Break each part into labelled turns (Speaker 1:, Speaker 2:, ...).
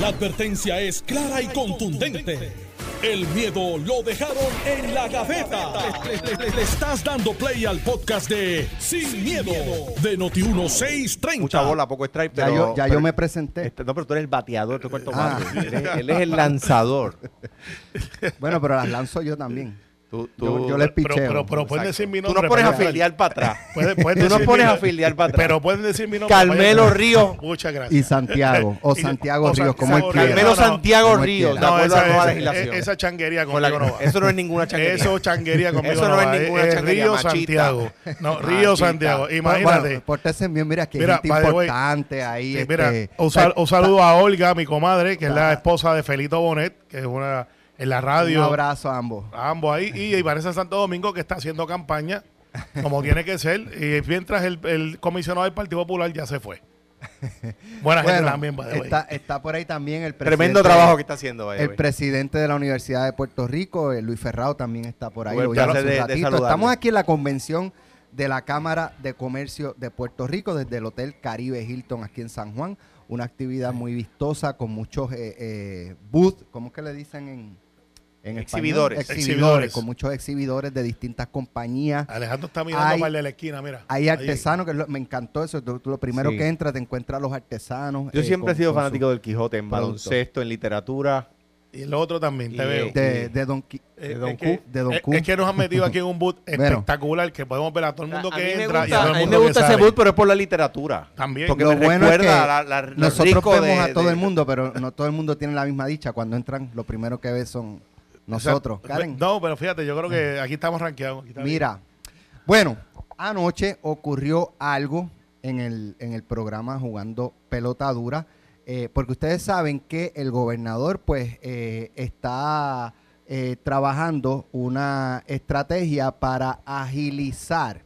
Speaker 1: La advertencia es clara y contundente. El miedo lo dejaron en la gaveta. Le, le- le estás dando play al podcast de Sin, miedo, de Noti1630.
Speaker 2: Mucha bola, poco strike,
Speaker 3: Ya,
Speaker 2: pero...
Speaker 3: yo, ya
Speaker 2: pero-
Speaker 3: yo me presenté.
Speaker 2: este, no, pero tú eres el bateador, tú cuarto
Speaker 3: Ah.
Speaker 2: bate. Él, es- él es el lanzador.
Speaker 3: Bueno, pero las lanzo yo también.
Speaker 2: Tú,
Speaker 3: Yo,
Speaker 2: tú-
Speaker 3: yo les
Speaker 4: Pero,
Speaker 3: picheo.
Speaker 4: pero, pero pueden decir mi
Speaker 2: Tú
Speaker 4: nombre.
Speaker 2: no pones a filiar para atrás.
Speaker 4: Pueden- pueden
Speaker 2: Tú no pones a filiar para atrás.
Speaker 4: Pero pueden decir mi nombre.
Speaker 2: Carmelo. Ríos.
Speaker 4: Muchas gracias.
Speaker 3: y Santiago. O Santiago
Speaker 4: o San-
Speaker 3: Ríos, como.
Speaker 4: Ríos.
Speaker 2: Carmelo
Speaker 4: No, no.
Speaker 2: Santiago Ríos,
Speaker 3: quiera.
Speaker 2: de
Speaker 4: No,
Speaker 2: acuerdo a la
Speaker 4: esa,
Speaker 2: legislación.
Speaker 4: es- esa changuería
Speaker 2: Con la-
Speaker 4: conmigo no va.
Speaker 2: eso no es ninguna changuería.
Speaker 4: Eso changuería conmigo
Speaker 2: Eso no
Speaker 4: no
Speaker 2: es ninguna changuería,
Speaker 4: Río. Santiago. No, Río. Santiago. Imagínate.
Speaker 3: Bueno, pórtese bien, mira, que gente importante ahí. Este,
Speaker 4: mira, sal- un saludo a Olga, mi comadre, que es la esposa de Felito Bonet, que es una en la
Speaker 3: Un
Speaker 4: radio.
Speaker 3: abrazo a ambos.
Speaker 4: a ambos ahí. Y, y Vanessa Santo Domingo, que está haciendo campaña como tiene que ser. Y mientras el, el comisionado del Partido Popular ya se fue. Buena gente
Speaker 3: Bueno,
Speaker 4: también, by the way.
Speaker 3: está, está por ahí también el presidente.
Speaker 2: Tremendo trabajo que está haciendo. by the
Speaker 3: El
Speaker 2: way.
Speaker 3: presidente de la Universidad de Puerto Rico, eh, Luis Ferrao, también está por ahí. Lo un
Speaker 2: de- de.
Speaker 3: Estamos aquí en la convención de la Cámara de Comercio de Puerto Rico desde el Hotel Caribe Hilton aquí en San Juan. Una actividad muy vistosa con muchos eh, eh, booths, ¿cómo es que le dicen en, en español?
Speaker 2: Exhibidores.
Speaker 3: Exhibidores.
Speaker 4: Exhibidores.
Speaker 3: Con muchos exhibidores de distintas compañías.
Speaker 4: Alejandro está mirando
Speaker 3: Hay-
Speaker 4: para el de la esquina, mira.
Speaker 3: Hay artesanos, que lo- me encantó eso. Tú, tú lo primero
Speaker 2: Sí.
Speaker 3: que entras, te encuentras los artesanos.
Speaker 2: Yo
Speaker 3: eh,
Speaker 2: siempre
Speaker 3: con-
Speaker 2: he sido fanático del Quijote en
Speaker 3: producto.
Speaker 2: baloncesto, en literatura.
Speaker 4: Y el otro también, te
Speaker 2: Y-
Speaker 4: veo.
Speaker 3: de, de Don Qui-
Speaker 4: Eh,
Speaker 2: de Don
Speaker 4: es, que,
Speaker 3: Q, de Don
Speaker 4: es-
Speaker 3: Q.
Speaker 4: es que nos han metido aquí en un boot espectacular que podemos ver a todo el mundo
Speaker 2: a
Speaker 4: que
Speaker 2: mí me
Speaker 4: entra y a todo
Speaker 2: a mí me
Speaker 4: que
Speaker 2: gusta ese
Speaker 4: sale.
Speaker 2: boot, pero es por la literatura.
Speaker 4: También.
Speaker 2: Porque
Speaker 3: Lo
Speaker 2: me
Speaker 3: bueno es que
Speaker 2: a la- la-
Speaker 3: Nosotros vemos
Speaker 2: de-
Speaker 3: a todo
Speaker 2: de-
Speaker 3: el mundo, pero no todo el mundo tiene la misma dicha. Cuando entran, lo primero que ve son nosotros.
Speaker 4: O sea,
Speaker 3: Karen,
Speaker 4: No, pero fíjate, yo creo que aquí estamos rankeados. aquí está bien.
Speaker 3: mira. Bueno, anoche ocurrió algo en el, en el programa Jugando Pelota Dura, eh, porque ustedes saben que el gobernador pues eh, está eh, trabajando una estrategia para agilizar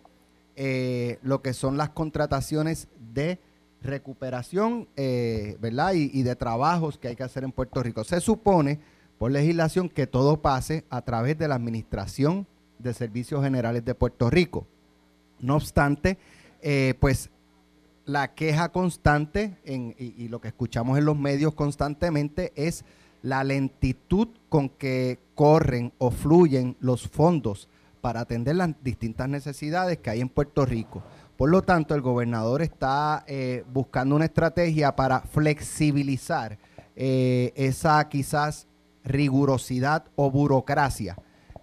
Speaker 3: eh, lo que son las contrataciones de recuperación, eh, ¿verdad? Y, y de trabajos que hay que hacer en Puerto Rico. Se supone, por legislación, que todo pase a través de la Administración de Servicios Generales de Puerto Rico. No obstante, eh, pues la queja constante y lo que escuchamos en los medios constantemente es la lentitud con que corren o fluyen los fondos para atender las distintas necesidades que hay en Puerto Rico. Por lo tanto, el gobernador está eh, buscando una estrategia para flexibilizar eh, esa quizás rigurosidad o burocracia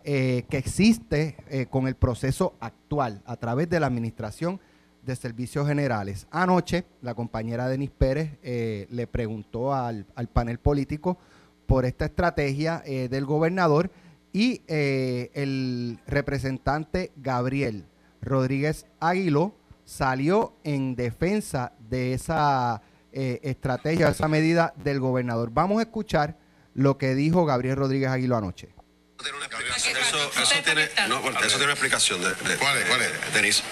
Speaker 3: eh, que existe eh, con el proceso actual a través de la Administración de Servicios Generales. Anoche, la compañera Denis Pérez eh, le preguntó al, al panel político por esta estrategia del gobernador y el representante Gabriel Rodríguez Aguiló salió en defensa de esa estrategia, esa medida del gobernador. Vamos a escuchar lo que dijo Gabriel Rodríguez Aguiló anoche.
Speaker 5: Tiene una explicación.
Speaker 6: ¿A qué
Speaker 5: Eso, eso tiene, no, bueno, eso tiene una explicación. De, de-
Speaker 6: ¿Cuál es? ¿Cuál es?
Speaker 5: de- Denise.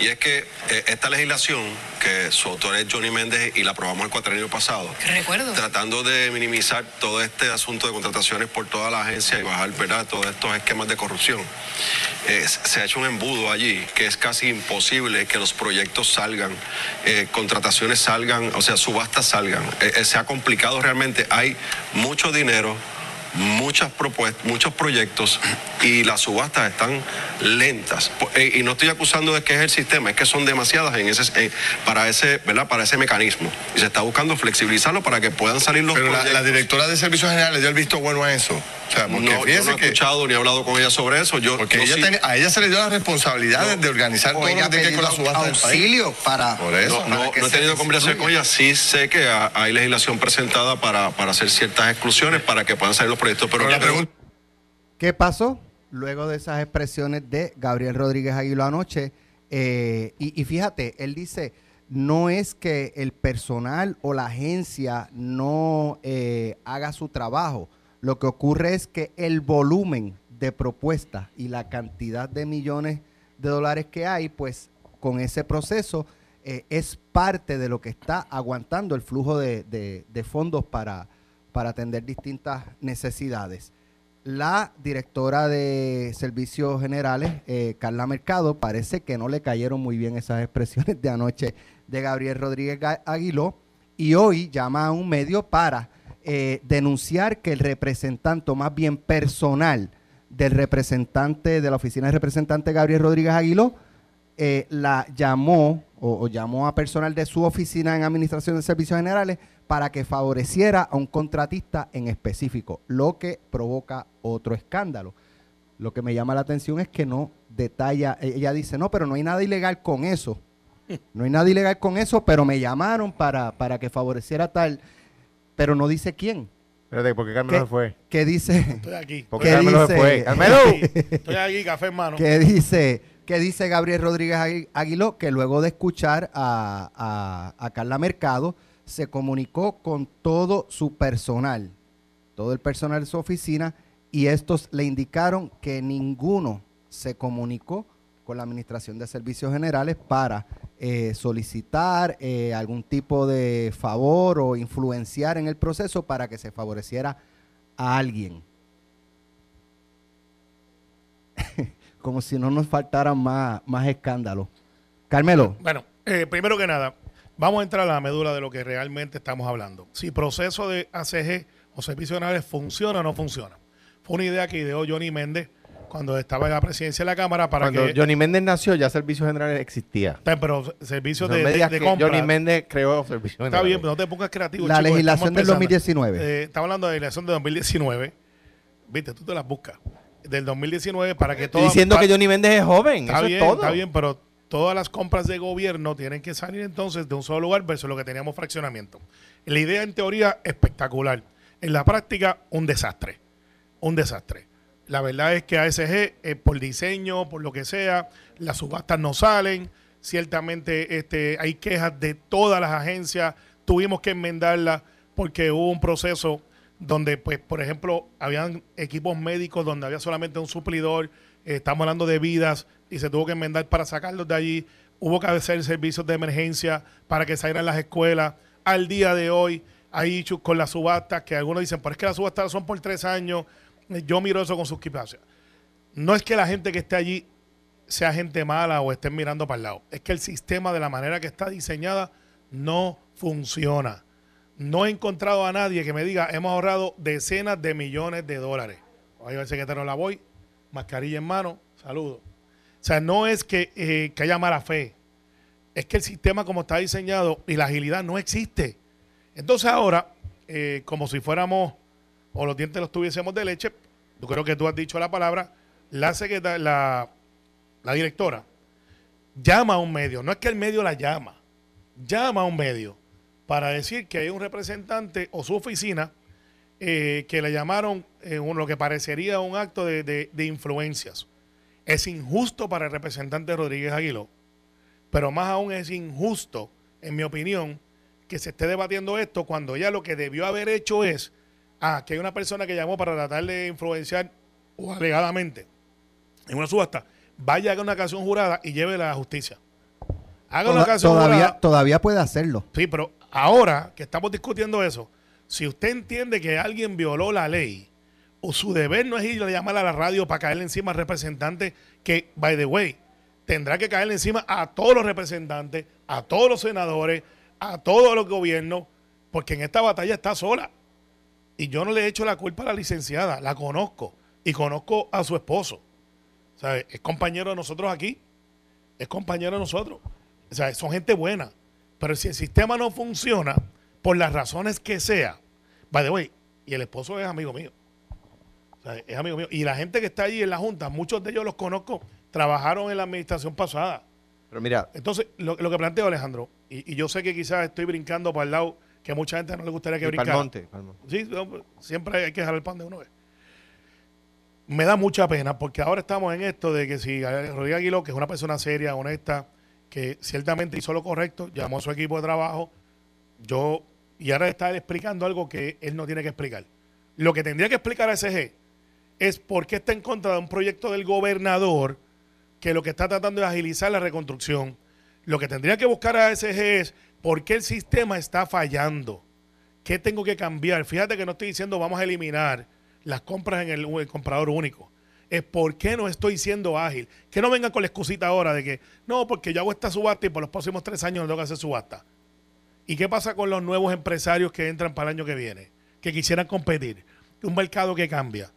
Speaker 5: Y es que eh, esta legislación, que su autor es Johnny Méndez y la aprobamos el cuatrenio pasado,
Speaker 6: Recuerdo.
Speaker 5: tratando de minimizar todo este asunto de contrataciones por toda la agencia y bajar ¿verdad? todos estos esquemas de corrupción. Eh, se ha hecho un embudo allí que es casi imposible que los proyectos salgan, eh, contrataciones salgan, o sea, subastas salgan. Eh, eh, se ha complicado realmente. Hay mucho dinero, muchas propuestas, muchos proyectos y las subastas están lentas. Eh, Y no estoy acusando de que es el sistema, es que son demasiadas en ese, eh, para, ese, ¿verdad? para ese mecanismo. Y se está buscando flexibilizarlo para que puedan salir los
Speaker 6: Pero la,
Speaker 5: proyectos.
Speaker 6: la directora de Servicios Generales dio el visto bueno a eso. O sea, porque
Speaker 5: no, yo no he
Speaker 6: que.
Speaker 5: escuchado ni he hablado con ella sobre eso. Yo,
Speaker 6: Porque
Speaker 5: yo
Speaker 6: ella
Speaker 5: sí-
Speaker 6: tiene- a ella se le dio la responsabilidad de- de organizar todo lo que tiene con la subasta del país.
Speaker 3: auxilio para
Speaker 6: Por eso.
Speaker 5: No,
Speaker 3: para
Speaker 5: he tenido conversación con ella. Sí sé que ha- hay legislación presentada para, para hacer ciertas exclusiones para que puedan salir los proyectos. Pero,
Speaker 6: Pero la pregunta
Speaker 3: ¿Qué pasó luego de esas expresiones de Gabriel Rodríguez Aguilo anoche? Eh, y, y fíjate, él dice, no es que el personal o la agencia no eh, haga su trabajo. Lo que ocurre es que el volumen de propuestas y la cantidad de millones de dólares que hay, pues con ese proceso eh, es parte de lo que está aguantando el flujo de, de- de fondos para, para atender distintas necesidades. La directora de Servicios Generales, eh, Carla Mercado, parece que no le cayeron muy bien esas expresiones de anoche de Gabriel Rodríguez Aguiló y hoy llama a un medio para eh, denunciar que el representante, más bien personal, del representante de la oficina de representante Gabriel Rodríguez Aguiló, eh, la llamó o llamó a personal de su oficina en Administración de Servicios Generales para que favoreciera a un contratista en específico, lo que provoca otro escándalo. Lo que me llama la atención es que no detalla, ella dice, no, pero no hay nada ilegal con eso. No hay nada ilegal con eso, pero me llamaron para, para que favoreciera tal, pero no dice quién.
Speaker 2: Espérate, ¿por qué Carmelo se fue?
Speaker 3: ¿Qué dice?
Speaker 4: Estoy aquí.
Speaker 2: ¿Por qué
Speaker 3: ¿Qué
Speaker 2: Carmelo se fue? ¡Carmelo!
Speaker 4: Estoy aquí, café en mano.
Speaker 3: ¿Qué dice, qué dice Gabriel Rodríguez Agui- Aguiló? Que luego de escuchar a, a- a Carla Mercado, se comunicó con todo su personal, todo el personal de su oficina, y estos le indicaron que ninguno se comunicó con la Administración de Servicios Generales para eh, solicitar eh, algún tipo de favor o influenciar en el proceso para que se favoreciera a alguien. Como si no nos faltaran más, más. Carmelo,
Speaker 4: Bueno, eh, primero que nada, vamos a entrar a la médula de lo que realmente estamos hablando. Si proceso de ACG o servicios generales funciona o no funciona. Fue una idea que ideó Johnny Méndez cuando estaba en la presidencia de la Cámara para
Speaker 2: Cuando
Speaker 4: que...
Speaker 2: Johnny Méndez nació, ya Servicios Generales existía.
Speaker 4: Pero servicios
Speaker 2: No
Speaker 4: de, de, compra.
Speaker 2: Johnny Méndez creó Servicios
Speaker 4: Está
Speaker 2: Generales.
Speaker 4: bien, pero no te pongas creativo.
Speaker 3: la
Speaker 4: chico,
Speaker 3: legislación del
Speaker 4: estamos empezando.
Speaker 3: 2019.
Speaker 4: Eh, estamos hablando de la legislación de 2019. Viste, tú te las buscas. Del 2019 para que todo.
Speaker 2: diciendo que Johnny Méndez es joven.
Speaker 4: Está
Speaker 2: Eso
Speaker 4: bien,
Speaker 2: es todo.
Speaker 4: está bien, pero todas las compras de gobierno tienen que salir entonces de un solo lugar versus lo que teníamos fraccionamiento. La idea en teoría espectacular. En la práctica, un desastre. Un desastre. La verdad es que ASG, eh, por diseño, por lo que sea, las subastas no salen. Ciertamente este, hay quejas de todas las agencias. Tuvimos que enmendarlas porque hubo un proceso donde, pues, por ejemplo, habían equipos médicos donde había solamente un suplidor. Estamos hablando de vidas y se tuvo que enmendar para sacarlos de allí. Hubo que hacer servicios de emergencia para que salieran las escuelas. Al día de hoy hay issues con las subastas que algunos dicen, pero es que las subastas son por tres años. Yo miro eso con suspicacia. No es que la gente que esté allí sea gente mala o estén mirando para el lado. Es que el sistema de la manera que está diseñada no funciona. No he encontrado a nadie que me diga, hemos ahorrado decenas de millones de dólares. Ahí va el secretario La voy, mascarilla en mano, saludo. O sea, no es que, eh, que haya mala fe. Es que el sistema como está diseñado y la agilidad no existe. Entonces ahora, eh, como si fuéramos, o los dientes los tuviésemos de leche, yo creo que tú has dicho la palabra, la, la, la directora llama a un medio, no es que el medio la llama, llama a un medio para decir que hay un representante o su oficina eh, que le llamaron eh, un- lo que parecería un acto de, de- de influencias. Es injusto para el representante Rodríguez Aguiló, pero más aún es injusto, en mi opinión, que se esté debatiendo esto cuando ella lo que debió haber hecho es, ah, que hay una persona que llamó para tratar de influenciar o alegadamente en una subasta, vaya haga una canción jurada y llévela a la justicia. Haga una canción
Speaker 3: todavía,
Speaker 4: jurada.
Speaker 3: todavía puede hacerlo.
Speaker 4: Sí, pero ahora que estamos discutiendo eso, si usted entiende que alguien violó la ley, o su deber no es ir a llamar a la radio para caerle encima al representante, que, by the way, tendrá que caerle encima a todos los representantes, a todos los senadores, a todos los gobiernos, porque en esta batalla está sola. Y yo no le he hecho la culpa a la licenciada, la conozco, y conozco a su esposo. Sea, es compañero de nosotros aquí, es compañero de nosotros. Son gente buena. Pero si el sistema no funciona, por las razones que sea, by the way, y el esposo es amigo mío. O sea, es amigo mío. Y la gente que está allí en la Junta, muchos de ellos los conozco, trabajaron en la administración pasada.
Speaker 2: Pero mira,
Speaker 4: Entonces, lo, lo que planteo, Alejandro, y, y yo sé que quizás estoy brincando para el lado que a mucha gente no le gustaría que brincara.
Speaker 2: Palmonte, Palmonte.
Speaker 4: Sí, siempre hay que dejar el pan de uno vez. Me da mucha pena porque ahora estamos en esto de que si Rodríguez Aguiló, que es una persona seria, honesta, que ciertamente hizo lo correcto, llamó a su equipo de trabajo, yo, y ahora está explicando algo que él no tiene que explicar. Lo que tendría que explicar a SG es por qué está en contra de un proyecto del gobernador que lo que está tratando es agilizar la reconstrucción. Lo que tendría que buscar a SG es por qué el sistema está fallando. ¿Qué tengo que cambiar? Fíjate que no estoy diciendo vamos a eliminar las compras en el, comprador único. Es por qué no estoy siendo ágil. Que no vengan con la excusita ahora de que no, porque yo hago esta subasta y por los próximos tres años no tengo que hacer subasta. ¿Y qué pasa con los nuevos empresarios que entran para el año que viene? que quisieran competir. Un mercado que cambia.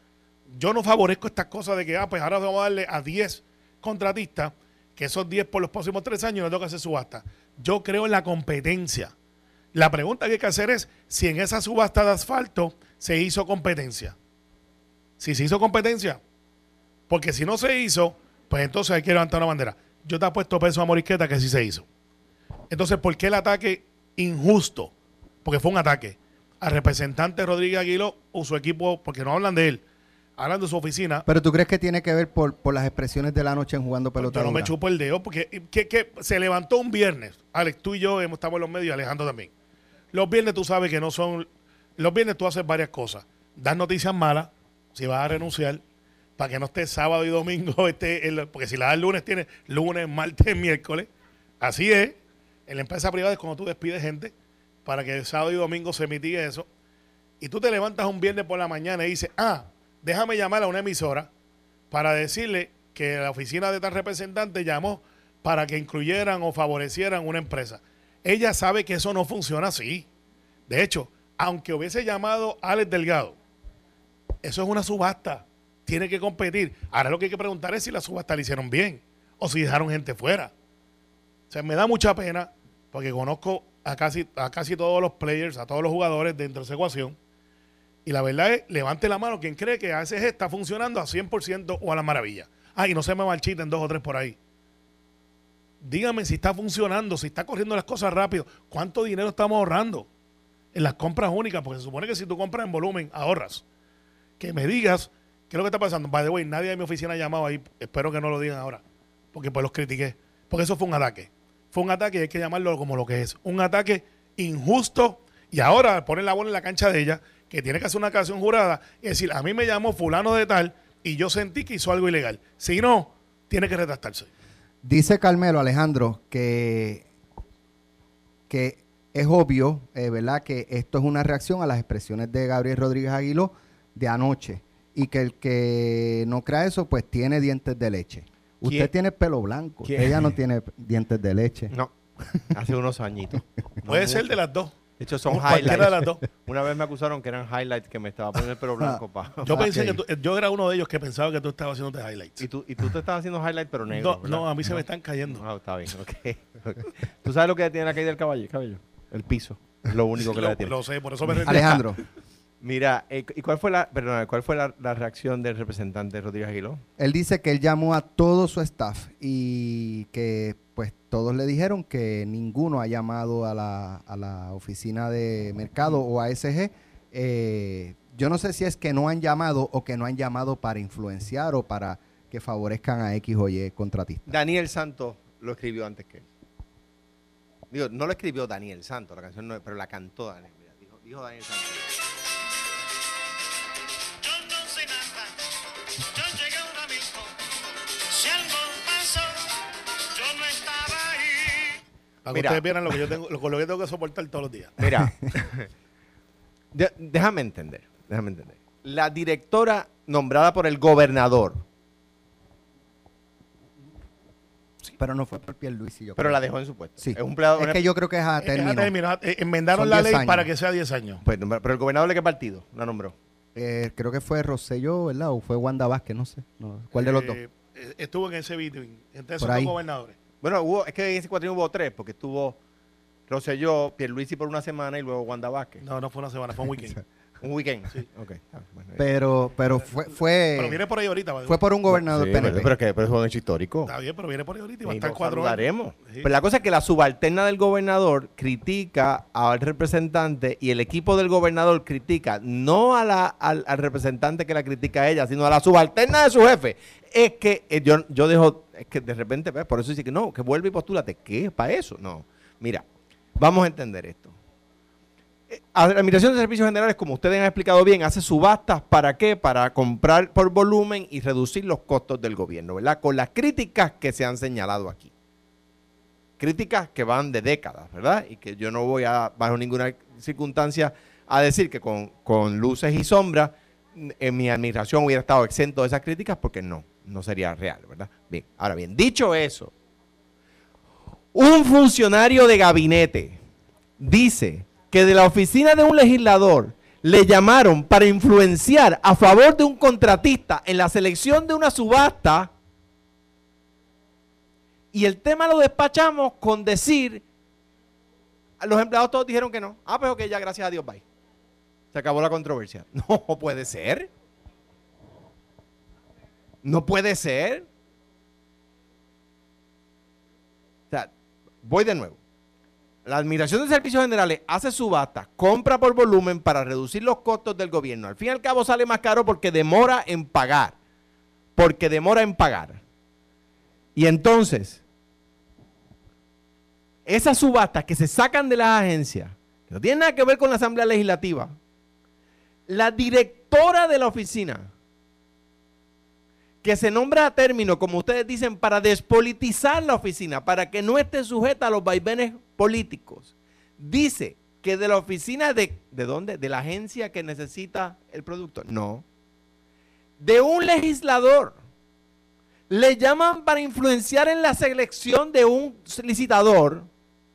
Speaker 4: Yo no favorezco estas cosas de que, ah, pues ahora vamos a darle a 10 contratistas, que esos 10 por los próximos tres años no tengo que hacer subasta. Yo creo en la competencia. La pregunta que hay que hacer es si en esa subasta de asfalto se hizo competencia. Si se hizo competencia, porque si no se hizo, pues entonces hay que levantar una bandera. Yo te apuesto peso a Morisqueta que sí se hizo. Entonces, ¿por qué el ataque injusto? Porque fue un ataque al representante Rodríguez Aguiló o su equipo, porque no hablan de él, hablan de su oficina.
Speaker 3: Pero tú crees que tiene que ver por, por las expresiones de la noche en jugando pelota.
Speaker 4: Yo no me chupo el dedo porque que, que se levantó un viernes. Alex, tú y yo hemos estado en los medios, Alejandro también. Los viernes tú sabes que no son. Los viernes tú haces varias cosas. Das noticias malas, si vas a renunciar, para que no esté sábado y domingo, este, el- porque si la das el lunes, tienes lunes, martes, miércoles. Así es. En la empresa privada es cuando tú despides gente para que el sábado y domingo se mitigue eso. Y tú te levantas un viernes por la mañana y dices, ah, déjame llamar a una emisora para decirle que la oficina de tal representante llamó para que incluyeran o favorecieran una empresa. Ella sabe que eso no funciona así. De hecho, aunque hubiese llamado Alex Delgado, eso es una subasta. Tiene que competir. Ahora lo que hay que preguntar es si la subasta la hicieron bien o si dejaron gente fuera. O sea, me da mucha pena porque conozco a casi, a casi todos los players, a todos los jugadores dentro de esa ecuación. Y la verdad es, levante la mano quien cree que ASG está funcionando a 100% o a la maravilla. Ah, y no se me marchiten dos o tres por ahí. Dígame si está funcionando, si está corriendo las cosas rápido. ¿Cuánto dinero estamos ahorrando en las compras únicas? Porque se supone que si tú compras en volumen, ahorras. Que me digas qué es lo que está pasando. By the way, nadie de mi oficina ha llamado ahí. Espero que no lo digan ahora. Porque pues los critiqué. Porque eso fue un ataque. Fue un ataque y hay que llamarlo como lo que es. Un ataque injusto. Y ahora ponen la bola en la cancha de ella, que tiene que hacer una canción jurada y decir, a mí me llamó fulano de tal y yo sentí que hizo algo ilegal. Si no, tiene que retractarse.
Speaker 3: Dice Carmelo Alejandro que, que es obvio, eh, ¿verdad? Que esto es una reacción a las expresiones de Gabriel Rodríguez Aguiló de anoche. Y que el que no crea eso, pues tiene dientes de leche. Usted
Speaker 2: ¿Quién?
Speaker 3: tiene pelo blanco.
Speaker 2: ¿Quién?
Speaker 3: Ella no tiene dientes de leche.
Speaker 2: No, hace unos añitos. No
Speaker 4: Puede ser
Speaker 2: mucho.
Speaker 4: de las dos.
Speaker 2: De hecho, son
Speaker 4: Cualquiera de las
Speaker 2: highlights.
Speaker 4: dos.
Speaker 2: Una vez me acusaron que eran highlights que me estaba poniendo el pelo blanco. pa.
Speaker 4: Yo pensé que tú- yo era uno de ellos que pensaba que tú estabas haciendo highlights.
Speaker 2: Y tú, y tú te estabas haciendo highlights, pero negro.
Speaker 4: No, no, a mí se me están cayendo.
Speaker 2: Ah, está bien, ok. ok. ¿Tú sabes lo que tiene la caída del caballo? cabello? El piso. Es lo único que le
Speaker 4: Lo,
Speaker 2: detiene.
Speaker 4: lo sé, por eso me rendí.
Speaker 3: Alejandro,
Speaker 2: Mira, eh, ¿y cuál fue la, perdón, cuál fue la, la reacción del representante Rodríguez Aguiló?
Speaker 3: él dice que él llamó a todo su staff y que pues todos le dijeron que ninguno ha llamado a la, a la oficina de mercado o a SG. Eh, yo no sé si es que no han llamado o que no han llamado para influenciar o para que favorezcan a X o Y contratista.
Speaker 2: Daniel Santos lo escribió antes que él. Digo, no lo escribió Daniel Santos, la canción no, pero la cantó Daniel. Mira, dijo, dijo Daniel Santos.
Speaker 4: Para que
Speaker 2: Mira.
Speaker 4: ustedes vieran lo que yo tengo, lo, con lo que tengo que soportar todos los días.
Speaker 2: Mira, de- déjame entender, déjame entender. La directora nombrada por el gobernador,
Speaker 3: Pero no fue por Pierluisi, yo
Speaker 2: pero
Speaker 3: creo.
Speaker 2: la dejó en su puesto.
Speaker 3: Sí.
Speaker 2: Es un.
Speaker 3: Es que yo creo que es a
Speaker 4: Es que ya
Speaker 3: término.
Speaker 4: terminó, eh, enmendaron
Speaker 3: Son
Speaker 4: la
Speaker 3: 10
Speaker 4: ley
Speaker 3: años.
Speaker 4: para que sea 10 años.
Speaker 2: Pues, pero el gobernador de qué partido la nombró.
Speaker 3: Eh, creo que fue Rosselló, ¿verdad? O fue Wanda Vázquez, no sé. No, ¿Cuál de los dos?
Speaker 4: Eh, eh, Estuvo en ese meeting entre esos dos gobernadores.
Speaker 2: Bueno, hubo, es que en ese cuatrienio hubo tres, porque estuvo Rosselló, Pierluisi por una semana y luego Wanda Vázquez.
Speaker 4: No, no fue una semana, fue un weekend.
Speaker 2: Un weekend.
Speaker 4: Sí.
Speaker 2: Ok. ah, bueno,
Speaker 3: Pero, pero fue,
Speaker 4: pero
Speaker 3: fue,
Speaker 4: viene por ahí ahorita.
Speaker 3: fue por un gobernador
Speaker 2: Sí,
Speaker 3: PNP.
Speaker 2: pero, pero que pero es un hecho histórico.
Speaker 4: Está bien, pero viene por ahí ahorita y va a estar
Speaker 2: lo
Speaker 4: cuatro años. Sí.
Speaker 2: Pero la cosa es que la subalterna del gobernador critica al representante y el equipo del gobernador critica no a la, al, al representante que la critica a ella, sino a la subalterna de su jefe. Es que eh, yo, yo dejo, es que de repente, ¿ves? por eso dice que no, que vuelve y postúlate. ¿Qué? ¿Para eso? No. Mira, vamos a entender esto. La Administración de Servicios Generales, como ustedes han explicado bien, hace subastas para qué? Para comprar por volumen y reducir los costos del gobierno, ¿verdad? Con las críticas que se han señalado aquí. Críticas que van de décadas, ¿verdad? Y que yo no voy a, bajo ninguna circunstancia, a decir que con, con luces y sombras en mi administración hubiera estado exento de esas críticas porque no, no sería real, ¿verdad? Bien, ahora bien, dicho eso, un funcionario de gabinete dice que de la oficina de un legislador le llamaron para influenciar a favor de un contratista en la selección de una subasta y el tema lo despachamos con decir, los empleados todos dijeron que no. Ah, pues ok, ya gracias a Dios, bye. Se acabó la controversia. No puede ser. No puede ser. O sea, voy de nuevo. La Administración de Servicios Generales hace subasta, compra por volumen para reducir los costos del gobierno. Al fin y al cabo sale más caro porque demora en pagar. Porque demora en pagar. Y entonces, esas subastas que se sacan de las agencias, que no tienen nada que ver con la Asamblea Legislativa, la directora de la oficina, que se nombra a término, como ustedes dicen, para despolitizar la oficina, para que no esté sujeta a los vaivenes políticos, dice que de la oficina de, ¿de dónde? De la agencia que necesita el producto. No. De un legislador. Le llaman para influenciar en la selección de un licitador.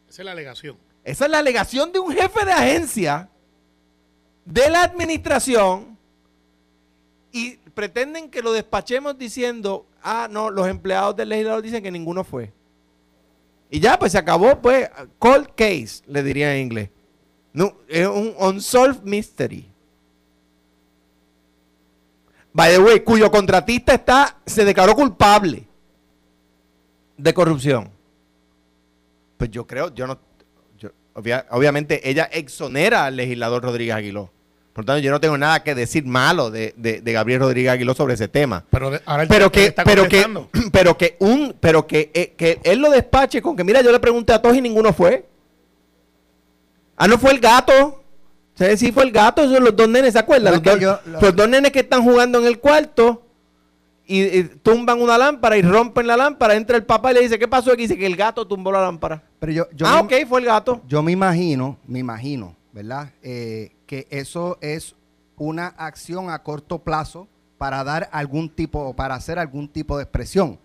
Speaker 4: Esa es la alegación.
Speaker 2: Esa es la alegación de un jefe de agencia de la administración y pretenden que lo despachemos diciendo, ah, no, los empleados del legislador dicen que ninguno fue. Y ya, pues se acabó, pues, cold case, le diría en inglés. No, es un unsolved mystery. By the way, cuyo contratista está, se declaró culpable de corrupción. Pues yo creo, yo no, obviamente ella exonera al legislador Rodríguez Aguiló. Por lo tanto, yo no tengo nada que decir malo de, de- de Gabriel Rodríguez Aguiló sobre ese tema.
Speaker 4: Pero de- ahora el
Speaker 2: Pero que,
Speaker 4: está
Speaker 2: pero que, pero que un, pero que, eh, que él lo despache con que, mira, yo le pregunté a todos y ninguno fue. Ah, no fue el gato. ¿Sabes si fue el gato? Esos son los dos nenes, ¿se acuerdan? Los, dos,
Speaker 3: yo- lo-
Speaker 2: los dos nenes que están jugando en el cuarto y, y tumban una lámpara y rompen la lámpara. Entra el papá y le dice, ¿qué pasó aquí? Dice que el gato tumbó la lámpara.
Speaker 3: Pero yo, yo
Speaker 2: ah,
Speaker 3: me-
Speaker 2: ok, fue el gato.
Speaker 3: Yo me imagino, me imagino, ¿verdad? Eh, que eso es una acción a corto plazo para dar algún tipo, para hacer algún tipo de expresión.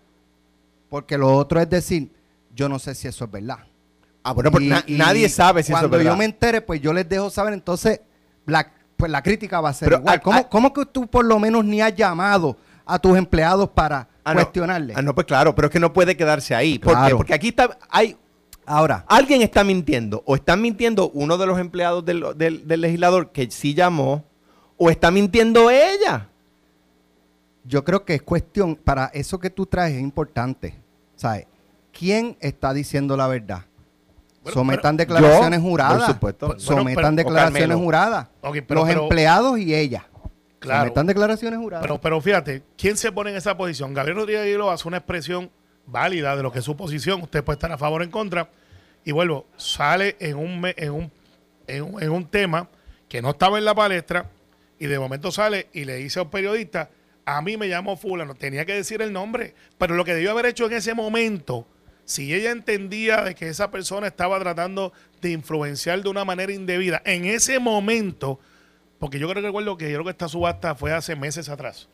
Speaker 3: Porque lo otro es decir, yo no sé si eso es verdad.
Speaker 2: Ah, bueno, porque
Speaker 3: Y-
Speaker 2: na- nadie sabe si eso es
Speaker 3: Cuando
Speaker 2: verdad.
Speaker 3: yo me entere, pues yo les dejo saber, entonces la, pues la crítica va a ser
Speaker 2: Pero,
Speaker 3: igual. ¿Cómo, cómo que tú por lo menos ni has llamado a tus empleados para
Speaker 2: Ah, no.
Speaker 3: cuestionarle?
Speaker 2: Ah, no, pues claro, pero es que no puede quedarse ahí. ¿Por qué?
Speaker 3: Claro.
Speaker 2: Porque aquí está, hay,
Speaker 3: Ahora,
Speaker 2: Alguien está mintiendo. O está mintiendo uno de los empleados del, del- del legislador que sí llamó. O está mintiendo ella.
Speaker 3: yo creo que es cuestión, para eso que tú traes es importante. ¿Sabes? ¿Quién está diciendo la verdad?
Speaker 4: Bueno,
Speaker 3: Sometan
Speaker 2: pero-
Speaker 3: declaraciones
Speaker 2: Yo,
Speaker 3: juradas.
Speaker 2: por supuesto.
Speaker 4: Bueno,
Speaker 3: Sometan
Speaker 4: pero-
Speaker 3: declaraciones juradas.
Speaker 4: Pero-
Speaker 3: Los
Speaker 4: pero-
Speaker 3: empleados y ella.
Speaker 4: Claro.
Speaker 3: Sometan declaraciones juradas.
Speaker 4: Pero, pero fíjate, ¿quién se pone en esa posición? Gabriel Rodríguez Aguiló hace una expresión válida de lo que es su posición. Usted puede estar a favor o en contra. Y vuelvo, sale en un, en un, en un, en un tema que no estaba en la palestra y de momento sale y le dice a un periodista, a mí me llamó fulano, tenía que decir el nombre, pero lo que debió haber hecho en ese momento, si ella entendía de que esa persona estaba tratando de influenciar de una manera indebida, en ese momento, porque yo creo que recuerdo que yo creo que esta subasta fue hace meses atrás.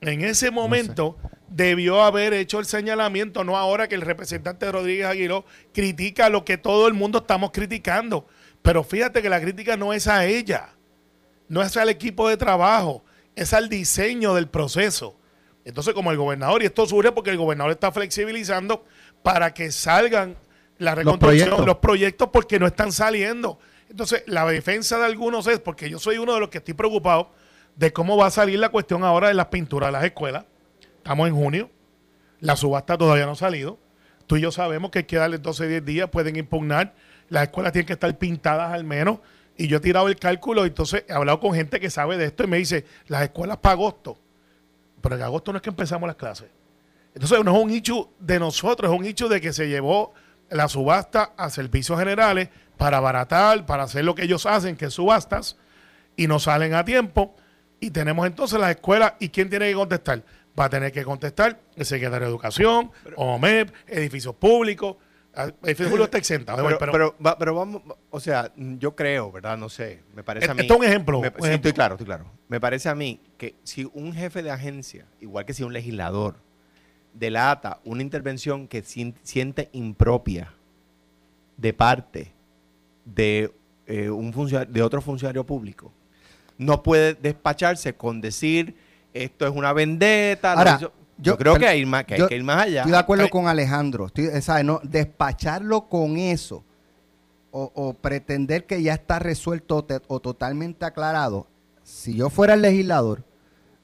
Speaker 4: En ese momento debió haber hecho el señalamiento, no ahora que el representante Rodríguez Aguiló critica lo que todo el mundo estamos criticando. Pero fíjate que la crítica no es a ella, no es al equipo de trabajo, es al diseño del proceso. Entonces, como el gobernador, y esto surge porque el gobernador está flexibilizando para que salgan la reconstrucción,
Speaker 3: proyectos.
Speaker 4: los proyectos, porque no están saliendo. Entonces, la defensa de algunos es, porque yo soy uno de los que estoy preocupado de cómo va a salir la cuestión ahora de las pinturas de las escuelas. Estamos en junio, la subasta todavía no ha salido. Tú y yo sabemos que hay que darle 12, 10 días, pueden impugnar. Las escuelas tienen que estar pintadas al menos. Y yo he tirado el cálculo, entonces he hablado con gente que sabe de esto y me dice, las escuelas para agosto. Pero en agosto no es que empezamos las clases. Entonces no es un hecho de nosotros, es un hecho de que se llevó la subasta a servicios generales para abaratar, para hacer lo que ellos hacen, que es subastas, y no salen a tiempo. Y tenemos entonces las escuelas, ¿y quién tiene que contestar? Va a tener que contestar el secretario de Educación, OMEP, edificios públicos. Ah, Edificios públicos está exenta.
Speaker 2: Pero,
Speaker 4: pero-
Speaker 2: pero, va- pero vamos, o sea, yo creo, ¿verdad? No sé, me parece a
Speaker 4: Esto
Speaker 2: mí.
Speaker 4: es un ejemplo,
Speaker 2: me-
Speaker 4: un
Speaker 2: sí,
Speaker 4: ejemplo.
Speaker 2: estoy claro, estoy claro. Me parece a mí que si un jefe de agencia, igual que si un legislador, delata una intervención que sien- siente impropia de parte de, eh, un funcionario, de otro funcionario público, no puede despacharse con decir esto es una vendetta.
Speaker 3: Ahora, yo-
Speaker 2: yo, creo que hay, más, que
Speaker 3: yo
Speaker 2: hay que ir más allá.
Speaker 3: Estoy de acuerdo
Speaker 4: Ay.
Speaker 3: con Alejandro. Estoy, eh, ¿sabe? No, despacharlo con eso o, o pretender que ya está resuelto o, te- o totalmente aclarado. Si yo fuera el legislador,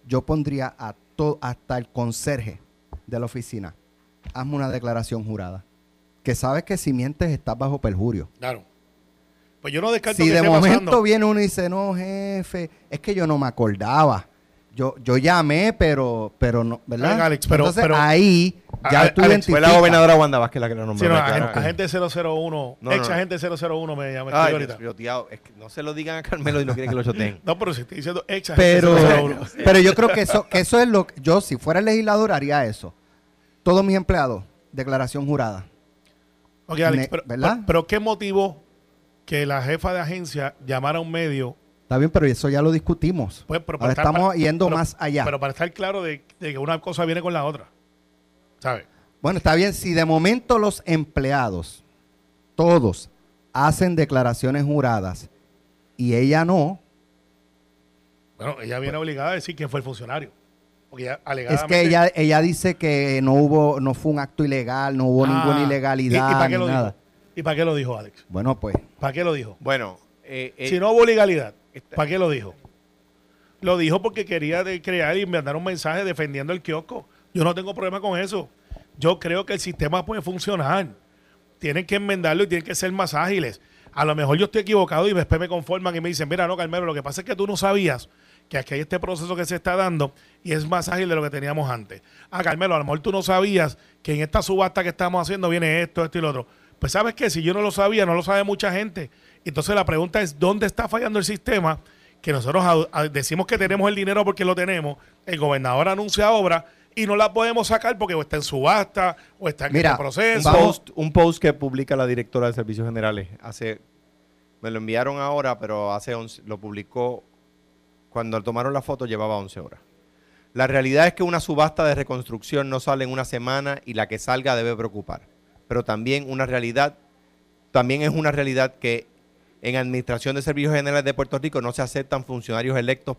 Speaker 3: yo pondría a to- hasta el conserje de la oficina. Hazme una declaración jurada. Que sabes que si mientes estás bajo perjurio.
Speaker 4: Claro. Pues yo no descarto
Speaker 3: Si
Speaker 4: que
Speaker 3: de
Speaker 4: esté
Speaker 3: momento
Speaker 4: pasando.
Speaker 3: viene uno y dice, no, jefe, es que yo no me acordaba. Yo, yo llamé, pero, pero no, ¿verdad?
Speaker 4: Alex, pero-
Speaker 3: Entonces
Speaker 4: pero-
Speaker 3: ahí ya
Speaker 4: A-
Speaker 3: tú
Speaker 4: Alex,
Speaker 2: Fue la gobernadora Wanda Vázquez la que lo nombró.
Speaker 4: Sí, no,
Speaker 2: me
Speaker 4: agente,
Speaker 2: aclaro.
Speaker 4: agente 001,
Speaker 2: No,
Speaker 4: ex
Speaker 2: no.
Speaker 4: agente 001 me llama
Speaker 2: Ay,
Speaker 4: ahorita.
Speaker 2: Dios mío, tío, es que no se lo digan a Carmelo y no quieren que lo choteen.
Speaker 4: No, pero si estoy diciendo ex agente
Speaker 3: Pero,
Speaker 4: 001.
Speaker 3: pero yo creo que eso, que eso es lo que yo, si fuera el legislador, haría eso. Todos mis empleados, declaración jurada.
Speaker 4: Ok, Alex,
Speaker 3: Ne-
Speaker 4: pero,
Speaker 3: ¿verdad?
Speaker 4: pero- pero ¿qué motivó que la jefa de agencia llamara a un medio?
Speaker 3: Está bien, pero eso ya lo discutimos.
Speaker 4: Pues, pero para
Speaker 3: Ahora
Speaker 4: estar-
Speaker 3: estamos
Speaker 4: para-
Speaker 3: yendo
Speaker 4: pero-
Speaker 3: más allá.
Speaker 4: Pero para estar claro de, de que una cosa viene con la otra. ¿Sabes?
Speaker 3: bueno, está bien, si de momento los empleados, todos, hacen declaraciones juradas y ella no,
Speaker 4: Bueno, ella viene obligada a decir quién fue el funcionario. Porque ella
Speaker 3: es que ella, ella dice que no hubo, no fue un acto ilegal, no hubo
Speaker 4: Ah,
Speaker 3: ninguna
Speaker 4: ¿y-
Speaker 3: ilegalidad
Speaker 4: ¿Y, para qué
Speaker 3: ni
Speaker 4: lo
Speaker 3: nada.
Speaker 4: dijo? ¿Y para qué lo dijo, Alex?
Speaker 3: Bueno, pues,
Speaker 4: ¿Para qué lo dijo?
Speaker 2: Bueno, eh, eh,
Speaker 4: si no hubo legalidad, ¿para qué lo dijo? Lo dijo porque quería crear y mandar un mensaje defendiendo el kiosco. Yo no tengo problema con eso. Yo creo que el sistema puede funcionar. Tienen que enmendarlo y tienen que ser más ágiles. A lo mejor yo estoy equivocado y después me conforman y me dicen, mira, no, Carmelo, lo que pasa es que tú no sabías que aquí hay este proceso que se está dando y es más ágil de lo que teníamos antes. Ah, Carmelo, a lo mejor tú no sabías que en esta subasta que estamos haciendo viene esto, esto y lo otro. Pues sabes que si yo no lo sabía, no lo sabe mucha gente. Entonces la pregunta es, ¿dónde está fallando el sistema? Que nosotros decimos que tenemos el dinero porque lo tenemos, el gobernador anuncia obra y no la podemos sacar porque o está en subasta o está en
Speaker 3: Mira,
Speaker 4: este proceso.
Speaker 2: un post, un post que publica la directora de Servicios Generales hace me lo enviaron ahora, pero hace 11, lo publicó cuando tomaron la foto llevaba 11 horas. La realidad es que una subasta de reconstrucción no sale en una semana y la que salga debe preocupar. Pero también una realidad, también es una realidad que en Administración de Servicios Generales de Puerto Rico no se aceptan funcionarios electos,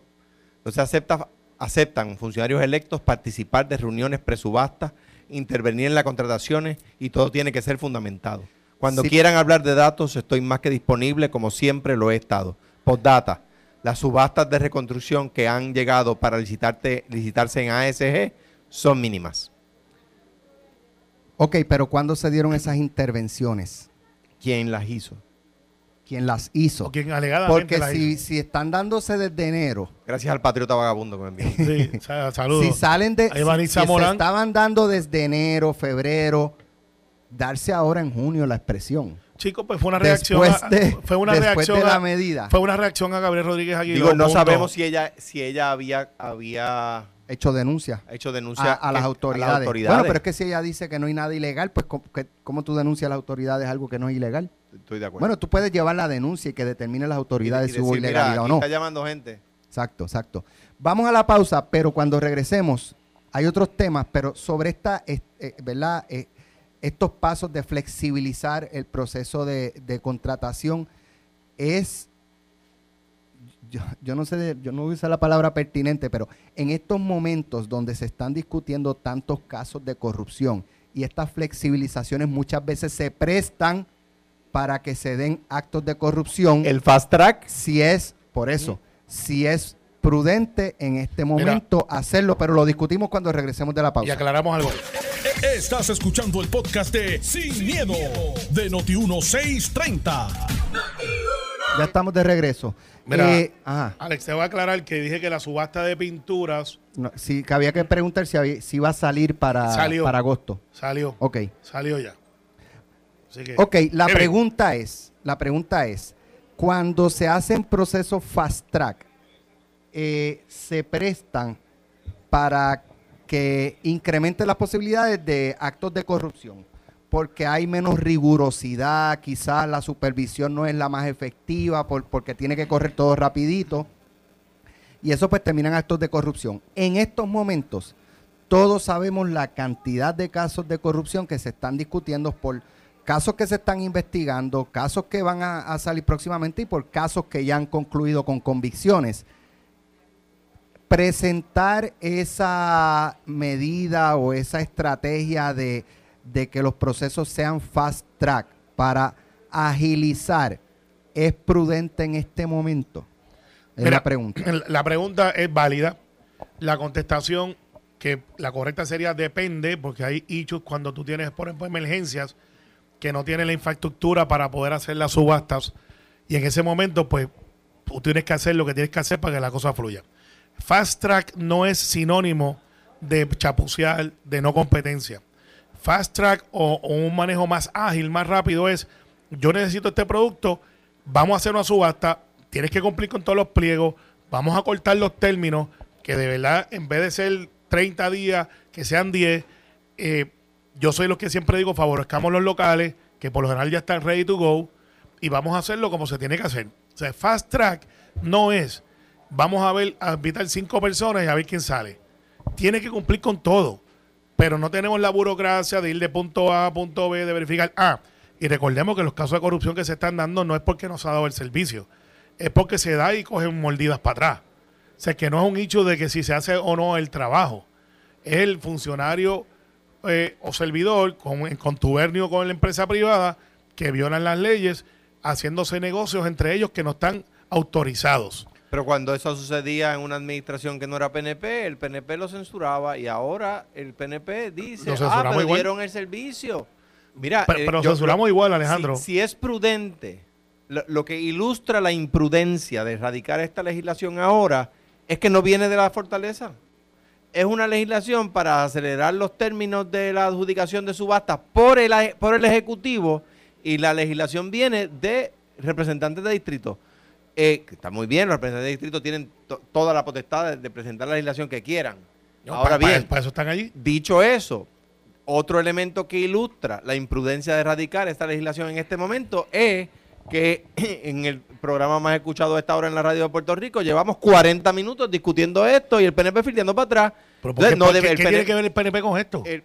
Speaker 2: no se acepta, aceptan funcionarios electos participar de reuniones presubastas, intervenir en las contrataciones y todo tiene que ser fundamentado. Cuando
Speaker 3: Sí.
Speaker 2: quieran hablar de datos, estoy más que disponible, como siempre lo he estado. Postdata, las subastas de reconstrucción que han llegado para licitarte, licitarse en ASG son mínimas.
Speaker 3: ok, pero ¿cuándo se dieron esas intervenciones?
Speaker 2: ¿Quién las hizo?
Speaker 3: ¿Quién las hizo?
Speaker 4: o quien alegadamente
Speaker 3: Porque si,
Speaker 4: hizo.
Speaker 3: si están dándose desde enero,
Speaker 2: Gracias al patriota vagabundo que me envió.
Speaker 4: Sí, sa- saludos.
Speaker 3: si salen de. Si- si se estaban dando desde enero, febrero, darse ahora en junio la expresión.
Speaker 4: Chicos, pues fue una reacción.
Speaker 3: Después
Speaker 4: a-
Speaker 3: de-
Speaker 4: fue una
Speaker 3: después
Speaker 4: reacción
Speaker 3: de la
Speaker 4: a-
Speaker 3: medida.
Speaker 4: Fue una reacción a Gabriel Rodríguez Aguiló.
Speaker 2: Digo, no
Speaker 4: punto.
Speaker 2: sabemos si ella, si ella había, había
Speaker 3: Hecho denuncia.
Speaker 2: hecho denuncia
Speaker 3: A, a las autoridades. Bueno, pero es que si ella dice que no hay nada ilegal, pues ¿cómo, que- cómo tú denuncias a las autoridades algo que no es ilegal?
Speaker 2: Estoy de acuerdo.
Speaker 3: Bueno, tú puedes llevar la denuncia y que determinen las autoridades
Speaker 2: Y
Speaker 3: si hubo
Speaker 2: mira,
Speaker 3: ilegalidad o no.
Speaker 2: Está llamando gente.
Speaker 3: Exacto, exacto. Vamos a la pausa, pero cuando regresemos hay otros temas, pero sobre esta, eh, ¿verdad? Eh, estos pasos de flexibilizar el proceso de, de contratación es, yo, yo no sé, yo no voy a usar la palabra pertinente, pero en estos momentos donde se están discutiendo tantos casos de corrupción y estas flexibilizaciones muchas veces se prestan para que se den actos de corrupción
Speaker 2: El fast track.
Speaker 3: si es, por eso, si es prudente en este momento hacerlo, pero lo discutimos cuando regresemos de la
Speaker 4: Y
Speaker 3: pausa.
Speaker 4: aclaramos algo.
Speaker 1: Estás escuchando el podcast de Sin, miedo, de Noti1630.
Speaker 3: Ya estamos de regreso.
Speaker 4: Mira,
Speaker 3: Eh, ajá,
Speaker 4: Alex, te voy a aclarar que dije que la subasta de pinturas
Speaker 3: no, sí, que había que preguntar si, había- si iba a salir para,
Speaker 4: Salió.
Speaker 3: para agosto.
Speaker 4: salió.
Speaker 3: Ok.
Speaker 4: Salió ya. Así que,
Speaker 3: Ok, la pregunta es, la pregunta es, cuando se hacen procesos fast track, eh, se prestan para que incrementen las posibilidades de actos de corrupción, porque hay menos rigurosidad, quizás la supervisión no es la más efectiva, por- porque tiene que correr todo rapidito, y eso pues terminan actos de corrupción. En estos momentos, todos sabemos la cantidad de casos de corrupción que se están discutiendo por casos que se están investigando, casos que van a, a salir próximamente y por casos que ya han concluido con convicciones. presentar esa medida o esa estrategia de, de que los procesos sean fast track para agilizar es prudente en este momento? Es
Speaker 4: Mira,
Speaker 3: la pregunta.
Speaker 4: La pregunta es válida. La contestación, que la correcta sería depende, porque hay issues cuando tú tienes, por ejemplo, emergencias que no tienen la infraestructura para poder hacer las subastas. Y en ese momento, pues, tú tienes que hacer lo que tienes que hacer para que la cosa fluya. Fast track no es sinónimo de chapucear, de no competencia. Fast track o, un manejo más ágil, más rápido es, yo necesito este producto, vamos a hacer una subasta, tienes que cumplir con todos los pliegos, vamos a cortar los términos, que de verdad, en vez de ser 30 días, que sean 10, eh, yo soy los que siempre digo, favorezcamos los locales, que por lo general ya están ready to go, y vamos a hacerlo como se tiene que hacer. O sea, fast track no es, vamos a ver, a invitar cinco personas y a ver quién sale. Tiene que cumplir con todo, pero no tenemos la burocracia de ir de punto A a punto B, de verificar. Ah, y recordemos que los casos de corrupción que se están dando no es porque nos ha dado el servicio, es porque se da y cogen mordidas para atrás. O sea, que no es un hecho de que si se hace o no el trabajo. Es el funcionario eh, o servidor con, en contubernio con la empresa privada que violan las leyes, haciéndose negocios entre ellos que no están autorizados.
Speaker 2: Pero cuando eso sucedía en una administración que no era PNP, el PNP lo censuraba y ahora el PNP dice, ah, pero
Speaker 4: igual".
Speaker 2: dieron el servicio. Mira,
Speaker 4: Pero,
Speaker 2: eh, yo-
Speaker 4: censuramos igual, Alejandro.
Speaker 2: Si, si es prudente, lo, lo que ilustra la imprudencia de erradicar esta legislación ahora es que no viene de la fortaleza. Es una legislación para acelerar los términos de la adjudicación de subastas por el, por el Ejecutivo y la legislación viene de representantes de distrito. Eh, que está muy bien, los representantes de distrito tienen to- toda la potestad de, de presentar la legislación que quieran.
Speaker 4: No,
Speaker 2: ahora bien,
Speaker 4: para eso están allí.
Speaker 2: Dicho eso, otro elemento que ilustra la imprudencia de erradicar esta legislación en este momento es que en el programa más escuchado a esta hora en la radio de Puerto Rico llevamos 40 minutos discutiendo esto y el PNP fildeando para atrás.
Speaker 4: Pero ¿por qué,
Speaker 2: Entonces, no
Speaker 4: por
Speaker 2: debe-
Speaker 4: qué-
Speaker 2: PNP
Speaker 4: tiene que ver el PNP con esto?
Speaker 2: el-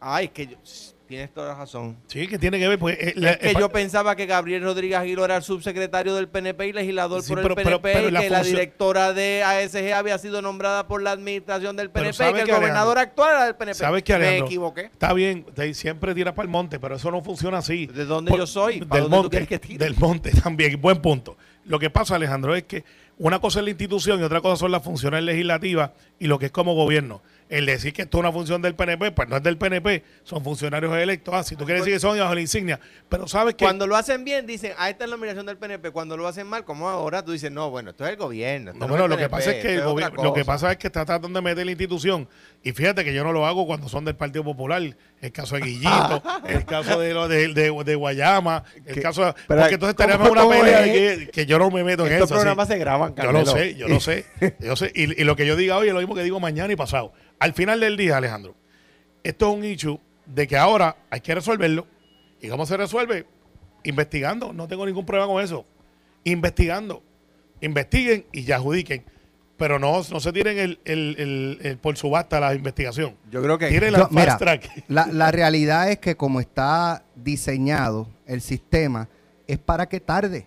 Speaker 2: ay, que yo- tienes toda la razón.
Speaker 4: sí, que tiene que ver. Pues, eh, la-
Speaker 2: Es que
Speaker 4: eh,
Speaker 2: yo pensaba que Gabriel Rodríguez Aguilo era el subsecretario del PNP y legislador
Speaker 4: Sí,
Speaker 2: por
Speaker 4: pero-
Speaker 2: el PNP
Speaker 4: pero
Speaker 2: y
Speaker 4: la
Speaker 2: que la directora de ASG había sido nombrada por la administración del PNP y
Speaker 4: ¿sabe
Speaker 2: que el gobernador actual era del PNP.
Speaker 4: ¿Sabes qué,
Speaker 2: Me
Speaker 4: Alejandro?
Speaker 2: equivoqué.
Speaker 4: Está bien, te- siempre tiras para el monte, pero eso no funciona así.
Speaker 2: ¿De dónde yo soy? ¿Para
Speaker 4: Del
Speaker 2: dónde tú
Speaker 4: monte.
Speaker 2: quieres que?
Speaker 4: Del monte también. Buen punto. Lo que pasa, Alejandro, es que una cosa es la institución y otra cosa son las funciones legislativas y lo que es como gobierno. El decir que esto es una función del PNP, pues no es del PNP, son funcionarios electos. Ah, si tú quieres decir que son bajo la insignia, pero sabes que
Speaker 2: Cuando lo hacen bien, dicen, ah, esta es la nominación del PNP. Cuando lo hacen mal, como ahora, tú dices, no, bueno, esto es el gobierno.
Speaker 4: No,
Speaker 2: no
Speaker 4: bueno, lo que pasa es que el lo que
Speaker 2: cosa".
Speaker 4: pasa es que está tratando de meter la institución. Y fíjate que yo no lo hago cuando son del Partido Popular. El caso de Guillito, el caso de, lo de, de, de Guayama, el caso.
Speaker 2: Pero,
Speaker 4: porque entonces
Speaker 2: ¿cómo-
Speaker 4: tenemos una pelea
Speaker 2: es?
Speaker 4: de que, que yo no me meto en
Speaker 2: Estos
Speaker 4: eso. sí.
Speaker 2: programas se graban,
Speaker 4: Yo lo
Speaker 2: Carmelo.
Speaker 4: sé, yo lo sé. Yo sé. Y, y lo que yo diga hoy es lo mismo que digo mañana y pasado. Al final del día, Alejandro, esto es un issue de que ahora hay que resolverlo. ¿Y cómo se resuelve? Investigando. No tengo ningún problema con eso. Investigando. Investiguen y ya adjudiquen. Pero no, no se tiren el, el- el- el por subasta la investigación.
Speaker 2: Yo creo que
Speaker 4: Tiren la
Speaker 3: Yo-
Speaker 4: fast
Speaker 3: mira,
Speaker 4: track.
Speaker 3: La, la realidad es que como está diseñado el sistema, es para que tarde.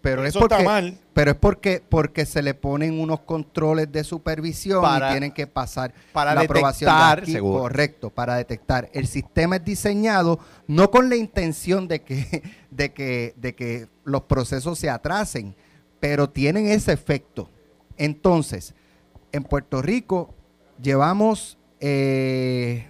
Speaker 3: Pero es
Speaker 4: Eso está
Speaker 3: porque,
Speaker 4: mal.
Speaker 3: pero es porque, porque se le ponen unos controles de supervisión
Speaker 2: Para-
Speaker 3: y tienen que pasar
Speaker 2: para
Speaker 3: la aprobación de aquí,
Speaker 2: seguro.
Speaker 3: correcto, para detectar. El sistema es diseñado no con la intención de que, de que, de que los procesos se atrasen, pero tienen ese efecto. Entonces, en Puerto Rico llevamos, eh,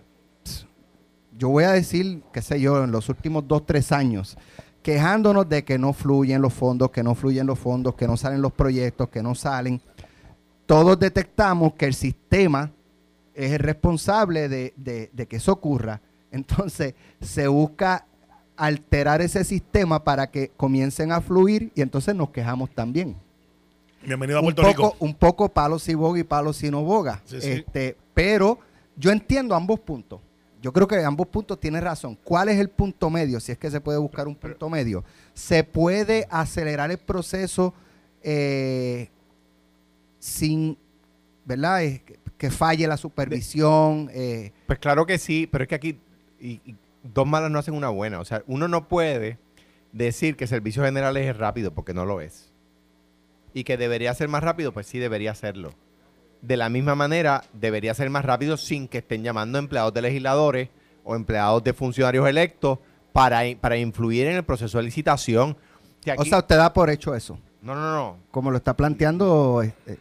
Speaker 3: yo voy a decir, qué sé yo, en los últimos dos, tres años, quejándonos de que no fluyen los fondos, que no fluyen los fondos, que no salen los proyectos, que no salen. Todos detectamos que el sistema es el responsable de, de- de que eso ocurra. Entonces, se busca alterar ese sistema para que comiencen a fluir y entonces nos quejamos también
Speaker 4: Bienvenido a
Speaker 3: un
Speaker 4: Puerto
Speaker 3: poco,
Speaker 4: Rico.
Speaker 3: un poco palo si boga y palo si no boga.
Speaker 4: Sí, sí.
Speaker 3: Este, pero yo entiendo ambos puntos. Yo creo que ambos puntos tienen razón. ¿Cuál es el punto medio? Si es que se puede buscar un punto medio. Se puede acelerar el proceso eh, sin, ¿verdad? Eh, que, que falle la supervisión. eh,
Speaker 2: Pues claro que sí, pero es que aquí y- y dos malas no hacen una buena. O sea, uno no puede decir que servicios generales es rápido porque no lo es. Y que debería ser más rápido, pues sí debería serlo. de la misma manera debería ser más rápido sin que estén llamando empleados de legisladores o empleados de funcionarios electos para, para influir en el proceso de licitación.
Speaker 3: O sea, usted da por hecho eso.
Speaker 2: no, no, no.
Speaker 3: Como lo está planteando. este,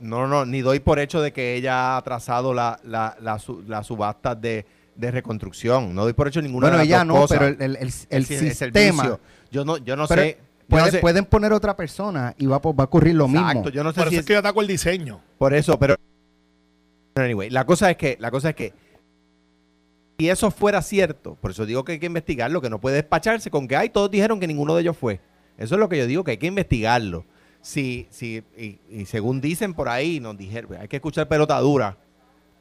Speaker 2: No, no, ni doy por hecho de que ella ha atrasado la, la, la, su- la subasta de, de reconstrucción. No doy por hecho ninguna
Speaker 3: bueno,
Speaker 2: de las
Speaker 3: ella
Speaker 2: dos
Speaker 3: no,
Speaker 2: cosas.
Speaker 3: pero el, el- el- sistema.
Speaker 2: servicio. Yo no, yo no
Speaker 3: Pero
Speaker 2: sé.
Speaker 3: Puede-
Speaker 2: no sé-
Speaker 3: Pueden poner otra persona y va, a- va a ocurrir lo
Speaker 2: Exacto,
Speaker 3: mismo.
Speaker 2: yo no sé
Speaker 4: Por
Speaker 2: si
Speaker 4: eso
Speaker 2: es-
Speaker 4: es que yo ataco el diseño.
Speaker 2: Por eso, pero anyway, la cosa es que, la cosa es que si eso fuera cierto, por eso digo que hay que investigarlo, que no puede despacharse con que ay, todos dijeron que ninguno de ellos fue. Eso es lo que yo digo, que hay que investigarlo. Si, si, y, y según dicen por ahí, nos dijeron, hay que escuchar pelota dura.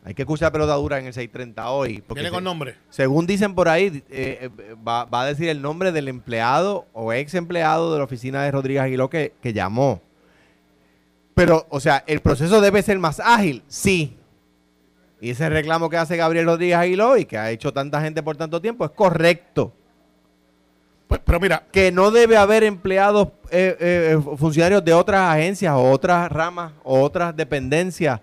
Speaker 2: Hay que escuchar pelota dura en el 630 hoy. porque
Speaker 4: Viene
Speaker 2: se-
Speaker 4: con nombre.
Speaker 2: según dicen por ahí, eh, eh, va, va a decir el nombre del empleado o ex empleado de la oficina de Rodríguez Aguiló que, que llamó. Pero, o sea, ¿el proceso debe ser más ágil? Sí. Y ese reclamo que hace Gabriel Rodríguez Aguiló y que ha hecho tanta gente por tanto tiempo es correcto.
Speaker 4: Pues, pero mira,
Speaker 2: Que no debe haber empleados, eh, funcionarios de otras agencias o otras ramas o otras dependencias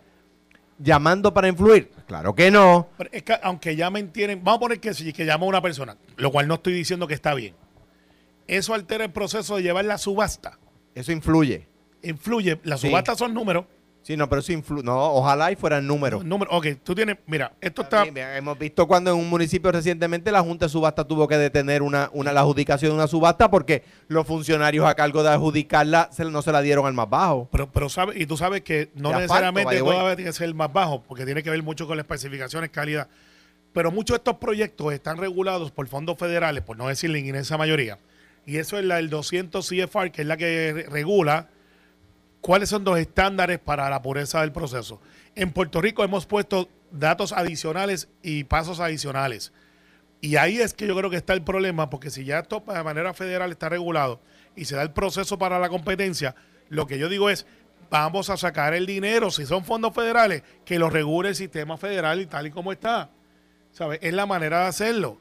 Speaker 2: llamando para influir. Claro que no.
Speaker 4: pero es que aunque llamen, tienen. Vamos a poner que sí, que llamó una persona, lo cual no estoy diciendo que está bien. Eso altera el proceso de llevar la subasta.
Speaker 2: Eso influye.
Speaker 4: Influye. Las
Speaker 2: Sí.
Speaker 4: subastas son números.
Speaker 2: Sí, no, pero eso influye. No, ojalá y fueran números.
Speaker 4: Número, ok, tú tienes, mira, esto está,
Speaker 2: Hemos visto cuando en un municipio recientemente la Junta de Subasta tuvo que detener una, una, la adjudicación de una subasta porque los funcionarios a cargo de adjudicarla se, no se la dieron al más bajo.
Speaker 4: pero, pero sabes, y tú sabes que no
Speaker 2: De
Speaker 4: necesariamente todo tiene que ser el más bajo, porque tiene que ver mucho con las especificaciones, calidad. Pero muchos de estos proyectos están regulados por fondos federales, por no decir la inmensa mayoría. Y eso es la del 200 CFR, que es la que re- regula cuáles son los estándares para la pureza del proceso. En Puerto Rico hemos puesto datos adicionales y pasos adicionales. Y ahí es que yo creo que está el problema, porque si ya esto de manera federal está regulado y se da el proceso para la competencia, lo que yo digo es, vamos a sacar el dinero, si son fondos federales, que lo regule el sistema federal y tal y como está. ¿Sabes? Es la manera de hacerlo.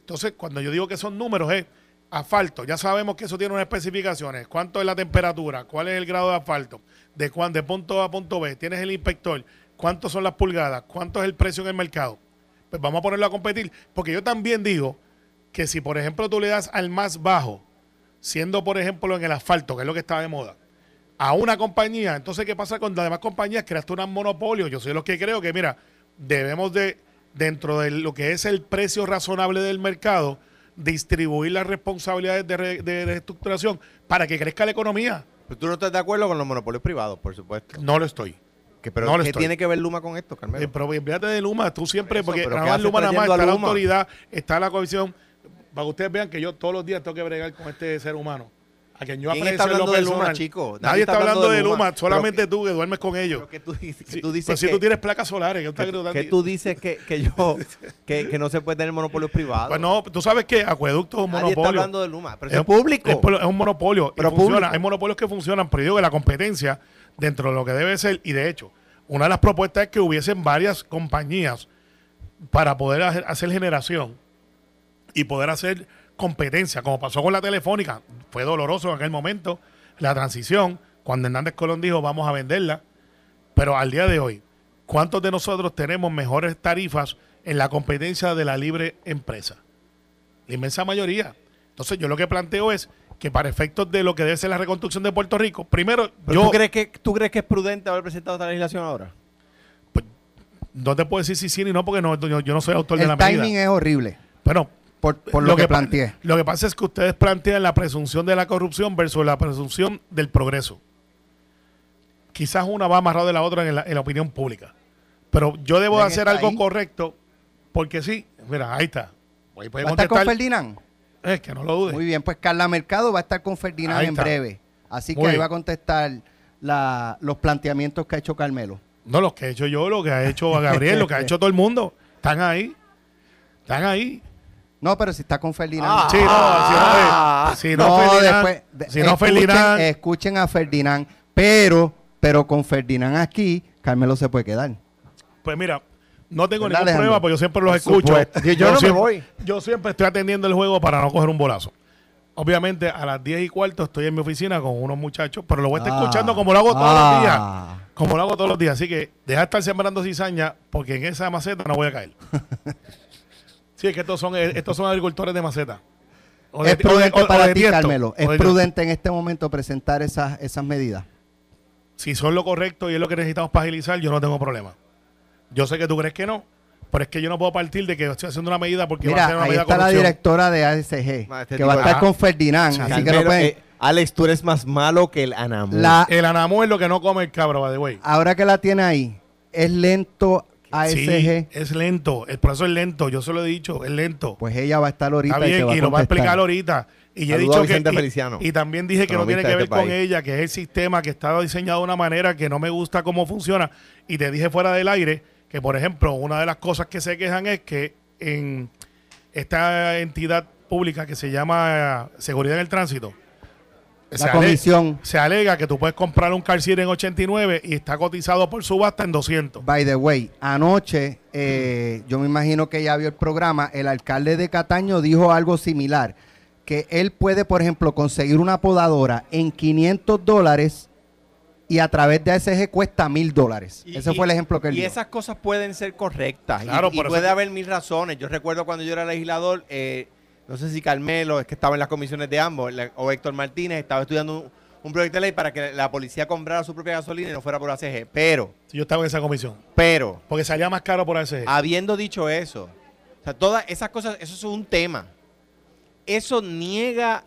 Speaker 4: Entonces, cuando yo digo que son números, es asfalto. Ya sabemos que eso tiene unas especificaciones. ¿Cuánto es la temperatura? ¿Cuál es el grado de asfalto? ¿De, cuán, de punto A a punto B? ¿Tienes el inspector? ¿Cuántos son las pulgadas? ¿Cuánto es el precio en el mercado? Pues vamos a ponerlo a competir. Porque yo también digo que si, por ejemplo, tú le das al más bajo, siendo, por ejemplo, en el asfalto, que es lo que está de moda, a una compañía, entonces, ¿qué pasa con las demás compañías? Creaste un monopolio. Yo soy los que creo que, mira, debemos de, dentro de lo que es el precio razonable del mercado, distribuir las responsabilidades de, re- de reestructuración para que crezca la economía.
Speaker 2: Pero tú no estás de acuerdo con los monopolios privados, por supuesto.
Speaker 4: No lo estoy.
Speaker 2: Que, pero
Speaker 4: No lo
Speaker 2: ¿qué
Speaker 4: estoy.
Speaker 2: tiene que ver Luma con esto, Carmelo?
Speaker 4: Eh, pero olvídate de Luma, tú siempre,
Speaker 2: Eso,
Speaker 4: porque nada
Speaker 2: ¿qué
Speaker 4: más
Speaker 2: haces
Speaker 4: Luma, nada más está la autoridad, está la comisión, para que ustedes vean que yo todos los días tengo que bregar con este ser humano. A quien yo
Speaker 2: ¿Quién está hablando de Luma, chico?
Speaker 4: Nadie, está hablando de Luma, solamente tú que duermes con ellos.
Speaker 2: Pero que tú dices, que
Speaker 4: Sí,
Speaker 2: tú dices
Speaker 4: si
Speaker 2: que,
Speaker 4: tú tienes placas solares, ¿qué estás
Speaker 2: que-
Speaker 4: gritando?
Speaker 2: que tú dices que, que yo que, que no se puede tener monopolios privados.
Speaker 4: Pues no, tú sabes que Acueducto es un
Speaker 2: Nadie está hablando de Luma, pero
Speaker 4: es,
Speaker 2: público.
Speaker 4: Es, un monopolio. y
Speaker 2: Pero
Speaker 4: funciona. Hay monopolios que funcionan, pero yo digo que la competencia, dentro de lo que debe ser, y de hecho, una de las propuestas es que hubiesen varias compañías para poder hacer, hacer generación y poder hacer competencia, como pasó con la telefónica. Fue doloroso en aquel momento la transición, cuando Hernández Colón dijo vamos a venderla. Pero al día de hoy, ¿cuántos de nosotros tenemos mejores tarifas en la competencia de la libre empresa? La inmensa mayoría. Entonces yo lo que planteo es que para efectos de lo que debe ser la reconstrucción de Puerto Rico, primero
Speaker 2: ¿Pero
Speaker 4: yo
Speaker 2: ¿tú, crees que, ¿Tú crees que es prudente haber presentado esta legislación ahora?
Speaker 4: no te puedo decir si sí ni no porque no, yo, yo no soy autor de
Speaker 3: El
Speaker 4: la
Speaker 3: timing
Speaker 4: medida.
Speaker 3: es horrible,
Speaker 4: Bueno,
Speaker 3: por, por lo, que, planteé.
Speaker 4: Lo que pasa es que ustedes plantean la presunción de la corrupción versus la presunción del progreso. Quizás una va amarrada de la otra en la, en la opinión pública. Pero yo debo de
Speaker 3: ¿Quién
Speaker 4: hacer algo
Speaker 3: ahí?
Speaker 4: correcto porque sí. Mira, ahí está. Ahí
Speaker 3: ¿Va a estar con. Ferdinand?
Speaker 4: Es que no lo dudes.
Speaker 3: Muy bien, pues Carla Mercado va a estar con Ferdinand
Speaker 4: Ahí
Speaker 3: en
Speaker 4: está.
Speaker 3: breve. Así que ahí va a contestar la- los planteamientos que ha hecho Carmelo.
Speaker 4: No, lo que he hecho yo, lo que ha hecho Gabriel, lo que ha hecho todo el mundo. Están ahí. Están ahí.
Speaker 3: No, pero si está con Ferdinand.
Speaker 2: Ah.
Speaker 4: Sí, no, si no, si no,
Speaker 3: No,
Speaker 4: Ferdinand,
Speaker 3: después, de-
Speaker 4: si no
Speaker 3: escuchen,
Speaker 4: Ferdinand,
Speaker 3: escuchen a Ferdinand, pero, pero con Ferdinand aquí, Carmelo se puede quedar.
Speaker 4: Pues mira, no tengo
Speaker 3: ¿Verdad,
Speaker 4: ningún
Speaker 3: Alejandro?
Speaker 4: problema porque yo siempre los
Speaker 2: Por
Speaker 4: escucho.
Speaker 2: supuesto. Yo- yo no me
Speaker 4: siempre,
Speaker 2: voy.
Speaker 4: Yo siempre estoy atendiendo el juego para no coger un bolazo. Obviamente a las 10 y cuarto estoy en mi oficina con unos muchachos, pero lo voy a estar
Speaker 3: Ah,
Speaker 4: escuchando como lo hago todos
Speaker 3: ah.
Speaker 4: los días. como lo hago todos los días. Así que deja de estar sembrando cizaña porque en esa maceta no voy a caer. sí, es que estos son, estos son agricultores de maceta. O de-
Speaker 3: es prudente
Speaker 4: o de- o
Speaker 3: para
Speaker 4: de
Speaker 3: ti,
Speaker 4: tiesto.
Speaker 3: Carmelo.
Speaker 4: O
Speaker 3: Es
Speaker 4: de-
Speaker 3: prudente en este momento presentar esas, esas medidas.
Speaker 4: Si son lo correcto y es lo que necesitamos para agilizar, yo no tengo problema. Yo sé que tú crees que no, pero es que yo no puedo partir de que estoy haciendo una medida porque va a ser
Speaker 3: Mira,
Speaker 4: una
Speaker 3: ahí
Speaker 4: medida
Speaker 3: está la directora de ASG,
Speaker 2: este
Speaker 3: que va a estar
Speaker 4: Ah.
Speaker 3: con Ferdinand,
Speaker 4: Sí,
Speaker 3: así que no pueden-
Speaker 2: eh, Alex, tú eres más malo que el Anamu.
Speaker 3: la,
Speaker 4: El anamo es lo que no come el cabro, by the way.
Speaker 3: ahora que la tiene ahí, es lento ASG,
Speaker 4: Sí, es lento. El proceso es lento. Yo se lo he dicho, es lento.
Speaker 3: pues ella va a estar ahorita
Speaker 4: Está
Speaker 3: y
Speaker 4: bien,
Speaker 3: va
Speaker 4: y
Speaker 3: a
Speaker 4: lo va a explicar ahorita. Y he dicho que. Y- Y, también dije que no tiene que ver
Speaker 2: este
Speaker 4: con ella, que es el sistema que está diseñado de una manera que no me gusta cómo funciona. Y te dije fuera del aire que, por ejemplo, una de las cosas que se quejan es que en esta entidad pública que se llama Seguridad en el Tránsito,
Speaker 3: La
Speaker 4: se
Speaker 3: comisión.
Speaker 4: se alega que tú puedes comprar un car seat en 89 y está cotizado por subasta en 200.
Speaker 3: By the way, anoche, eh, yo me imagino que ya vio el programa, el alcalde de Cataño dijo algo similar, que él puede, por ejemplo, conseguir una podadora en 500 dólares y a través de ASG cuesta mil dólares.
Speaker 2: Y-
Speaker 3: Ese
Speaker 2: y-
Speaker 3: fue el ejemplo que él
Speaker 2: Y
Speaker 3: dio.
Speaker 2: esas cosas pueden ser correctas. y-
Speaker 4: Claro,
Speaker 2: y,
Speaker 4: por eso
Speaker 2: puede haber mil razones. Yo recuerdo cuando yo era legislador, eh, no sé si Carmelo, es que estaba en las comisiones de ambos, o Héctor Martínez, estaba estudiando un, un proyecto de ley para que la policía comprara su propia gasolina y no fuera por ACG. Pero,
Speaker 4: Si yo estaba en esa comisión.
Speaker 2: pero,
Speaker 4: Porque salía más caro por ASG.
Speaker 2: habiendo dicho eso, o sea, todas esas cosas, eso es un tema. Eso niega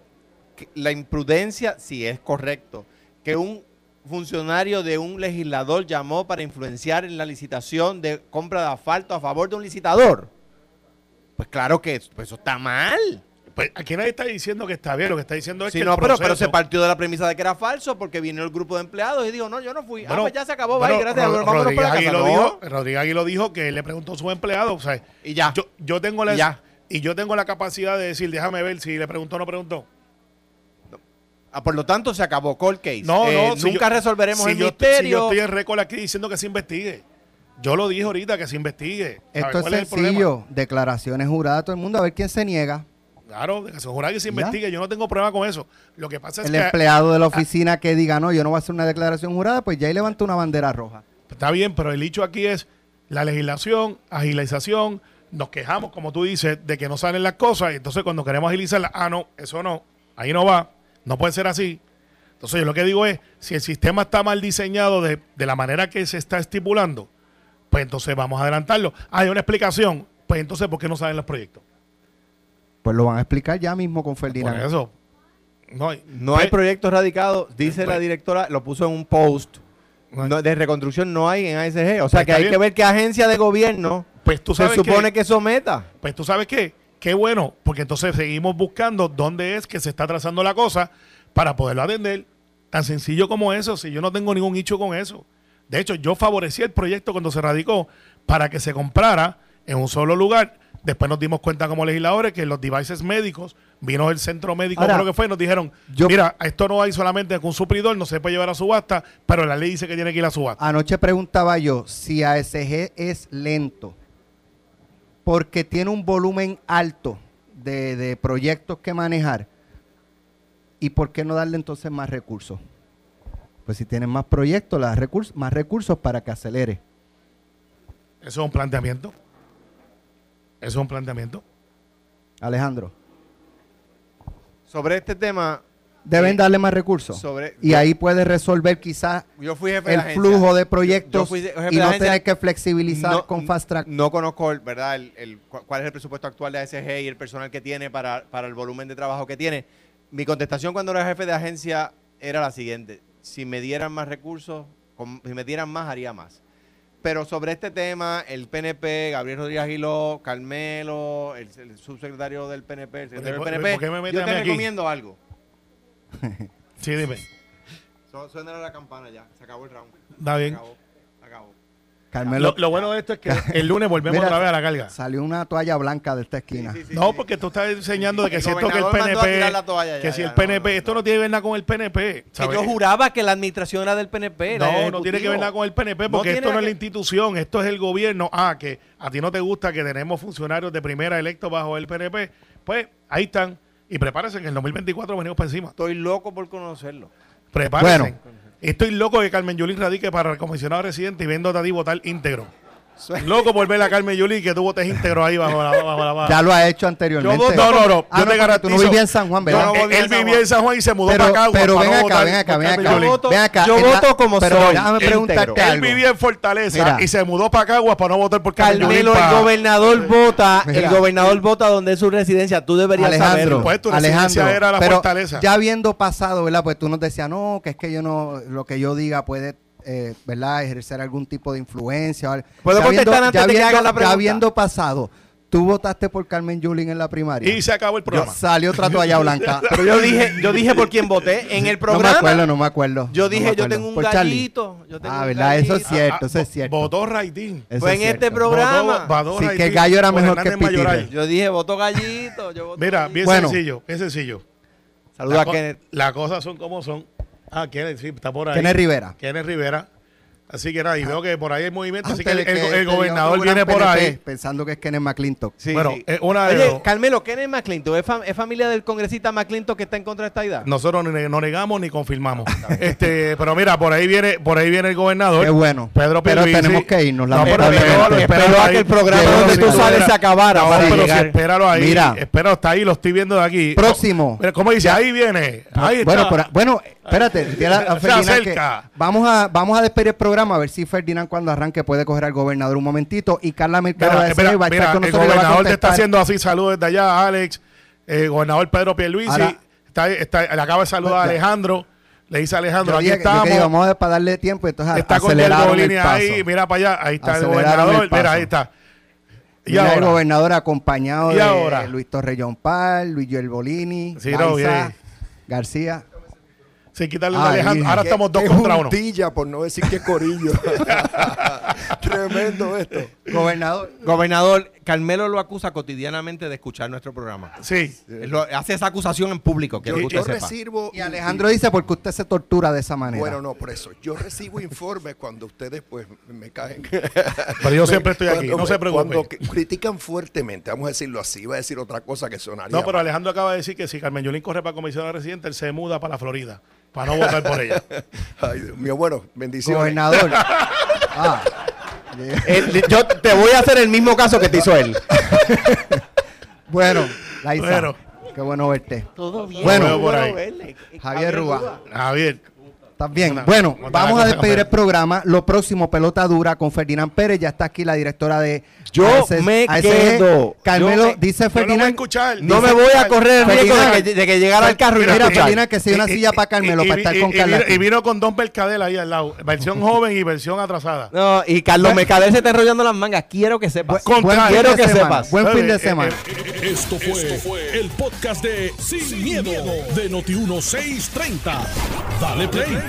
Speaker 2: la imprudencia, si es correcto, que un funcionario de un legislador llamó para influenciar en la licitación de compra de asfalto a favor de un licitador. Pues claro que eso, pues eso está mal.
Speaker 4: Pues aquí nadie está diciendo que está bien, lo que está diciendo es
Speaker 2: Sí,
Speaker 4: que
Speaker 2: no,
Speaker 4: el
Speaker 2: pero, pero
Speaker 4: proceso-
Speaker 2: se partió de la premisa de que era falso porque vino el grupo de empleados y dijo, no, yo no fui. ah,
Speaker 4: Bueno,
Speaker 2: pues ya se acabó,
Speaker 4: bueno,
Speaker 2: bye, gracias,
Speaker 4: Rod-
Speaker 2: vámonos
Speaker 4: Rodríguez
Speaker 2: para casa.
Speaker 4: lo
Speaker 2: No.
Speaker 4: dijo, Rodríguez Agui lo dijo que él le preguntó a sus empleados, o sea,
Speaker 2: Y ya.
Speaker 4: yo, yo tengo la
Speaker 2: Y ya.
Speaker 4: y yo tengo la capacidad de decir, déjame ver si le preguntó o no preguntó.
Speaker 2: Ah, por lo tanto, se acabó cold case.
Speaker 4: No,
Speaker 2: Eh,
Speaker 4: no, si
Speaker 2: nunca
Speaker 4: yo-
Speaker 2: resolveremos
Speaker 4: si
Speaker 2: el
Speaker 4: yo,
Speaker 2: misterio.
Speaker 4: Si yo estoy en récord aquí diciendo que se investigue. Yo lo dije ahorita, que se investigue. ¿Sabe
Speaker 3: Esto es
Speaker 4: el
Speaker 3: sencillo, declaraciones juradas a todo el mundo, a ver quién se niega.
Speaker 4: Claro, de que se jura que se
Speaker 3: Ya.
Speaker 4: investigue. Yo no tengo problema con eso. Lo que pasa es
Speaker 3: El
Speaker 4: que
Speaker 3: empleado de la oficina que diga, no, yo no voy a hacer una declaración jurada, pues ya ahí levanta una bandera roja.
Speaker 4: Está bien, pero el dicho aquí es la legislación, agilización. Nos quejamos, como tú dices, de que no salen las cosas. Y entonces, cuando queremos agilizarlas, ah, no, eso no, ahí no va, no puede ser así. Entonces, yo lo que digo es: si el sistema está mal diseñado de, de la manera que se está estipulando, pues entonces vamos a adelantarlo. Hay una explicación, pues entonces, ¿por qué no salen los proyectos?
Speaker 3: Pues lo van a explicar ya mismo con
Speaker 4: Por
Speaker 3: Ferdinand.
Speaker 4: eso. No hay,
Speaker 2: No hay proyectos radicados, dice la
Speaker 4: Pues-
Speaker 2: directora, lo puso en un post.
Speaker 4: No
Speaker 2: de reconstrucción no hay en ASG. O sea
Speaker 4: Pues
Speaker 2: que hay
Speaker 4: bien.
Speaker 2: que ver qué agencia de gobierno
Speaker 4: Pues tú
Speaker 2: se
Speaker 4: sabes
Speaker 2: supone
Speaker 4: que-
Speaker 2: que someta.
Speaker 4: Pues tú sabes qué, qué bueno, porque entonces seguimos buscando dónde es que se está trazando la cosa para poderlo atender. Tan sencillo como eso, si yo no tengo ningún hecho con eso. De hecho, yo favorecí el proyecto cuando se radicó para que se comprara en un solo lugar. Después nos dimos cuenta como legisladores que los devices médicos, vino el centro médico,
Speaker 3: Ahora,
Speaker 4: creo que fue, y nos dijeron,
Speaker 3: yo-
Speaker 4: mira, esto no hay solamente con un supridor, no se puede llevar a subasta, pero la ley dice que tiene que ir a subasta.
Speaker 3: Anoche preguntaba yo si ASG es lento porque tiene un volumen alto de, de proyectos que manejar. ¿Y por qué no darle entonces más recursos? Pues si tienen más proyectos, recursos, más recursos para que acelere.
Speaker 4: Eso es un planteamiento. Eso es un planteamiento.
Speaker 3: Alejandro,
Speaker 2: Sobre este tema,
Speaker 3: deben
Speaker 2: Sí.
Speaker 3: darle más recursos.
Speaker 2: Sobre-
Speaker 3: y ahí puede resolver quizás
Speaker 2: yo fui jefe de
Speaker 3: el flujo de
Speaker 2: Yo
Speaker 3: proyectos
Speaker 2: fui de- jefe
Speaker 3: y
Speaker 2: de
Speaker 3: no tener que flexibilizar
Speaker 2: No-
Speaker 3: con Fast Track.
Speaker 2: No conozco, el- ¿verdad? El, el- cu- cuál es el presupuesto actual de ASG y el personal que tiene para, para el volumen de trabajo que tiene. Mi contestación cuando era jefe de agencia era la siguiente. Si me dieran más recursos, si me dieran más, haría más. Pero sobre este tema, el PNP, Gabriel Rodríguez Aguiló, Carmelo, el, el subsecretario del PNP, el secretario
Speaker 4: ¿Por-
Speaker 2: del PNP,
Speaker 4: qué me
Speaker 2: yo
Speaker 4: a
Speaker 2: te
Speaker 4: aquí?
Speaker 2: recomiendo algo.
Speaker 4: Sí, dime.
Speaker 2: Su- Suena la campana ya, se acabó el round.
Speaker 4: Está bien.
Speaker 2: Se acabó, se acabó.
Speaker 3: Carmelo,
Speaker 4: Lo, lo bueno de esto es que el lunes volvemos
Speaker 3: Mira,
Speaker 4: otra vez a la carga.
Speaker 3: salió una toalla blanca de esta esquina.
Speaker 2: Sí, sí, sí,
Speaker 4: No, porque tú estás enseñando de que
Speaker 2: El
Speaker 4: siento que el
Speaker 2: gobernador mandó a
Speaker 4: PNP.
Speaker 2: tirar la toalla ya,
Speaker 4: que si
Speaker 2: ya,
Speaker 4: el
Speaker 2: no,
Speaker 4: PNP.
Speaker 2: no,
Speaker 4: esto
Speaker 2: no.
Speaker 4: tiene que ver nada con el PNP.
Speaker 2: Que yo juraba que la administración era del PNP. era
Speaker 4: No, no tiene que ver nada con el PNP porque esto no es la institución, esto es el gobierno. Ah, que a ti no te gusta que tenemos funcionarios de primera electos bajo el PNP. Pues ahí están. Y prepárense que en el 2024 venimos para encima.
Speaker 2: Estoy loco por conocerlo.
Speaker 4: Prepárense.
Speaker 3: Bueno,
Speaker 4: Estoy loco que Carmen Yulín radique para el comisionado residente y viendo a ti votar íntegro. Loco por ver a Carmen Yulín que tú votes íntegro ahí bajo la, bajo la
Speaker 3: Ya lo ha hecho anteriormente.
Speaker 4: Yo voto- no, no, no,
Speaker 3: Ah,
Speaker 4: yo te
Speaker 3: porque
Speaker 4: garantizo.
Speaker 3: Tú no vivías en San Juan, ¿verdad?
Speaker 2: No
Speaker 4: él, vivía en San Juan y se mudó
Speaker 3: pero,
Speaker 4: para acá.
Speaker 3: pero ven acá, ven acá, ven acá.
Speaker 2: Yo voto-
Speaker 3: ven acá.
Speaker 2: yo
Speaker 3: en la-
Speaker 2: voto como
Speaker 3: pero
Speaker 2: soy,
Speaker 3: déjame preguntarte
Speaker 2: íntegro.
Speaker 4: Él
Speaker 3: algo.
Speaker 4: vivía en Fortaleza
Speaker 3: Mira.
Speaker 4: y se mudó para Caguas para no votar por Carmen Yulín.
Speaker 2: Carmelo, el
Speaker 4: pa-
Speaker 2: gobernador vota, el gobernador vota donde es su residencia. Tú deberías
Speaker 3: Alejandro,
Speaker 2: saberlo.
Speaker 4: Pues tu residencia
Speaker 3: Alejandro,
Speaker 4: era la
Speaker 3: pero
Speaker 4: fortaleza.
Speaker 3: ya habiendo pasado, ¿verdad? Pues tú nos decías, no, que es que yo no, lo que yo diga puede, eh, ¿verdad? Ejercer algún tipo de influencia.
Speaker 2: ¿Puedo
Speaker 3: Ya
Speaker 2: contestar
Speaker 3: habiendo-
Speaker 2: antes
Speaker 3: ya
Speaker 2: de que
Speaker 3: Ya
Speaker 2: pregunta?
Speaker 3: habiendo pasado, tú votaste por Carmen Yulín en la primaria.
Speaker 4: Y se acabó el programa.
Speaker 3: Salió otra toalla blanca.
Speaker 2: Pero yo dije, yo dije por quién voté en el
Speaker 3: No
Speaker 2: programa.
Speaker 3: me acuerdo, no me acuerdo.
Speaker 2: Yo
Speaker 3: No
Speaker 2: dije, yo tengo un
Speaker 3: Por
Speaker 2: gallito. Yo tengo
Speaker 3: Ah,
Speaker 2: un
Speaker 3: ¿verdad? Eso es cierto,
Speaker 4: Ah,
Speaker 3: eso es
Speaker 4: vo-
Speaker 3: cierto.
Speaker 4: Votó Raitín.
Speaker 3: Eso
Speaker 2: Fue
Speaker 3: es
Speaker 2: en este programa.
Speaker 4: Votó
Speaker 3: Sí, que Gallo era mejor que. Pitire.
Speaker 2: Yo dije, voto gallito. Yo voto
Speaker 4: Mira, bien
Speaker 3: Bueno.
Speaker 4: sencillo, bien sencillo.
Speaker 2: Saluda
Speaker 4: La
Speaker 2: a Kenneth.
Speaker 4: Las cosas son como son. Ah, Kenneth, sí, está por ahí.
Speaker 3: Kenneth Rivera.
Speaker 4: Kenneth Rivera. Así que nada, y veo que por ahí hay movimiento, así que el,
Speaker 3: de
Speaker 4: el- el
Speaker 3: este
Speaker 4: gobernador viene por
Speaker 3: PNP,
Speaker 4: ahí.
Speaker 3: Pensando que es Kenneth McClintock.
Speaker 2: Sí,
Speaker 4: Bueno,
Speaker 2: sí.
Speaker 4: eh, una de
Speaker 2: Oye,
Speaker 4: dos.
Speaker 2: Carmelo, ¿quién es McClinton? ¿Es, fam- es familia del congresista McClinton que está en contra de esta idea?
Speaker 4: Nosotros ni- no negamos ni confirmamos. este, pero mira, por ahí viene, por ahí viene el gobernador.
Speaker 3: Qué bueno.
Speaker 4: Pedro
Speaker 3: Pero
Speaker 4: Pierluisi.
Speaker 3: tenemos que irnos,
Speaker 4: No, pero espéralo,
Speaker 2: Espero
Speaker 4: espéralo
Speaker 2: a
Speaker 4: ahí.
Speaker 2: que el programa
Speaker 4: Espéralo
Speaker 3: donde tú
Speaker 2: sales se acabara
Speaker 4: No,
Speaker 2: para
Speaker 4: pero
Speaker 2: llegar.
Speaker 4: si espéralo ahí.
Speaker 3: Mira.
Speaker 4: Espera, está ahí, lo estoy viendo de aquí.
Speaker 3: Próximo.
Speaker 4: Mira, ¿Cómo dice? Ahí viene. Ahí
Speaker 3: bueno,
Speaker 4: está.
Speaker 3: bueno, espérate, a vamos a despedir el programa a ver si Ferdinand cuando arranque puede coger al gobernador un momentito y Carla Mercado
Speaker 4: Mira,
Speaker 3: de
Speaker 4: espera,
Speaker 3: va a estar
Speaker 4: mira,
Speaker 3: con
Speaker 4: el
Speaker 3: nosotros a
Speaker 4: gobernador te está haciendo así saludos desde allá, Alex. El gobernador Pedro Pierluisi.
Speaker 3: Ahora-
Speaker 4: está, está- le acaba de saludar a. Alejandro. Le dice a Alejandro,
Speaker 3: Yo
Speaker 4: aquí estamos.
Speaker 3: vamos a para darle tiempo, entonces
Speaker 4: está con
Speaker 3: el paso.
Speaker 4: ahí. Mira para allá. Ahí está el gobernador.
Speaker 3: el.
Speaker 4: Mira, ahí está. Y
Speaker 3: el
Speaker 4: ahora.
Speaker 3: gobernador acompañado
Speaker 4: ¿Y
Speaker 3: de
Speaker 4: ahora?
Speaker 3: Luis Torrellón Pal, Luis Joel Bolini,
Speaker 4: Sí.
Speaker 3: García.
Speaker 4: Sin quitarle a Alejandro. Ahora estamos dos
Speaker 7: qué
Speaker 4: contra uno.
Speaker 7: por no decir que corillo. Tremendo esto.
Speaker 3: Gobernador.
Speaker 2: Gobernador, Carmelo lo acusa cotidianamente de escuchar nuestro programa.
Speaker 4: Sí.
Speaker 2: Él lo- hace esa acusación en público, quiero
Speaker 7: Yo,
Speaker 2: que
Speaker 7: yo
Speaker 2: usted sepa.
Speaker 7: recibo.
Speaker 3: Y Alejandro dice porque usted se tortura de esa manera.
Speaker 7: Bueno, no, por eso. Yo recibo informes cuando ustedes, pues, me caen.
Speaker 4: Pero yo siempre estoy aquí, no se preocupe.
Speaker 7: Cuando critican fuertemente, vamos a decirlo así, iba a decir otra cosa que sonaría.
Speaker 4: No, pero
Speaker 7: mal.
Speaker 4: Alejandro acaba de decir que si Carmen Yolín corre para comisionado residente, él se muda para la Florida. Para no votar por ella.
Speaker 7: Ay, Dios mío, bueno, bendiciones.
Speaker 3: Gobernador. ah,
Speaker 2: Él- yo te voy a hacer el mismo caso que te hizo él.
Speaker 3: bueno, Laisa,
Speaker 4: Bueno.
Speaker 3: qué bueno verte.
Speaker 2: Todo bien.
Speaker 3: Bueno.
Speaker 4: Veo por ahí.
Speaker 3: Javier Rúa.
Speaker 4: Javier.
Speaker 3: ¿Estás bien?
Speaker 4: Una-
Speaker 3: bueno,
Speaker 4: ¿cómo está
Speaker 3: vamos a despedir el programa. Lo próximo, pelota dura con Ferdinand Pérez. Ya está aquí la directora de
Speaker 2: Yo
Speaker 3: ASS
Speaker 2: me quedo.
Speaker 3: Carmelo,
Speaker 2: Yo
Speaker 3: dice Ferdinand.
Speaker 2: No me voy a correr el riesgo de que, de que llegara al carro y no
Speaker 3: Mira,
Speaker 2: escuchar.
Speaker 3: Ferdinand, que sea una
Speaker 4: Y-
Speaker 3: silla
Speaker 4: y-
Speaker 3: para Carmelo,
Speaker 4: y-
Speaker 3: para estar
Speaker 4: y-
Speaker 3: con aquí.
Speaker 4: Y vino con Don Belcadel ahí al lado. Versión joven y versión atrasada.
Speaker 2: No, y Carlos Mercader se está enrollando las mangas. Quiero que sepas.
Speaker 3: Buen
Speaker 2: Quiero que
Speaker 3: semana.
Speaker 2: sepas.
Speaker 3: Buen fin de
Speaker 4: Eh,
Speaker 3: semana.
Speaker 4: eh,
Speaker 1: Esto fue, el podcast de Sin, miedo, de Noti1630. Dale play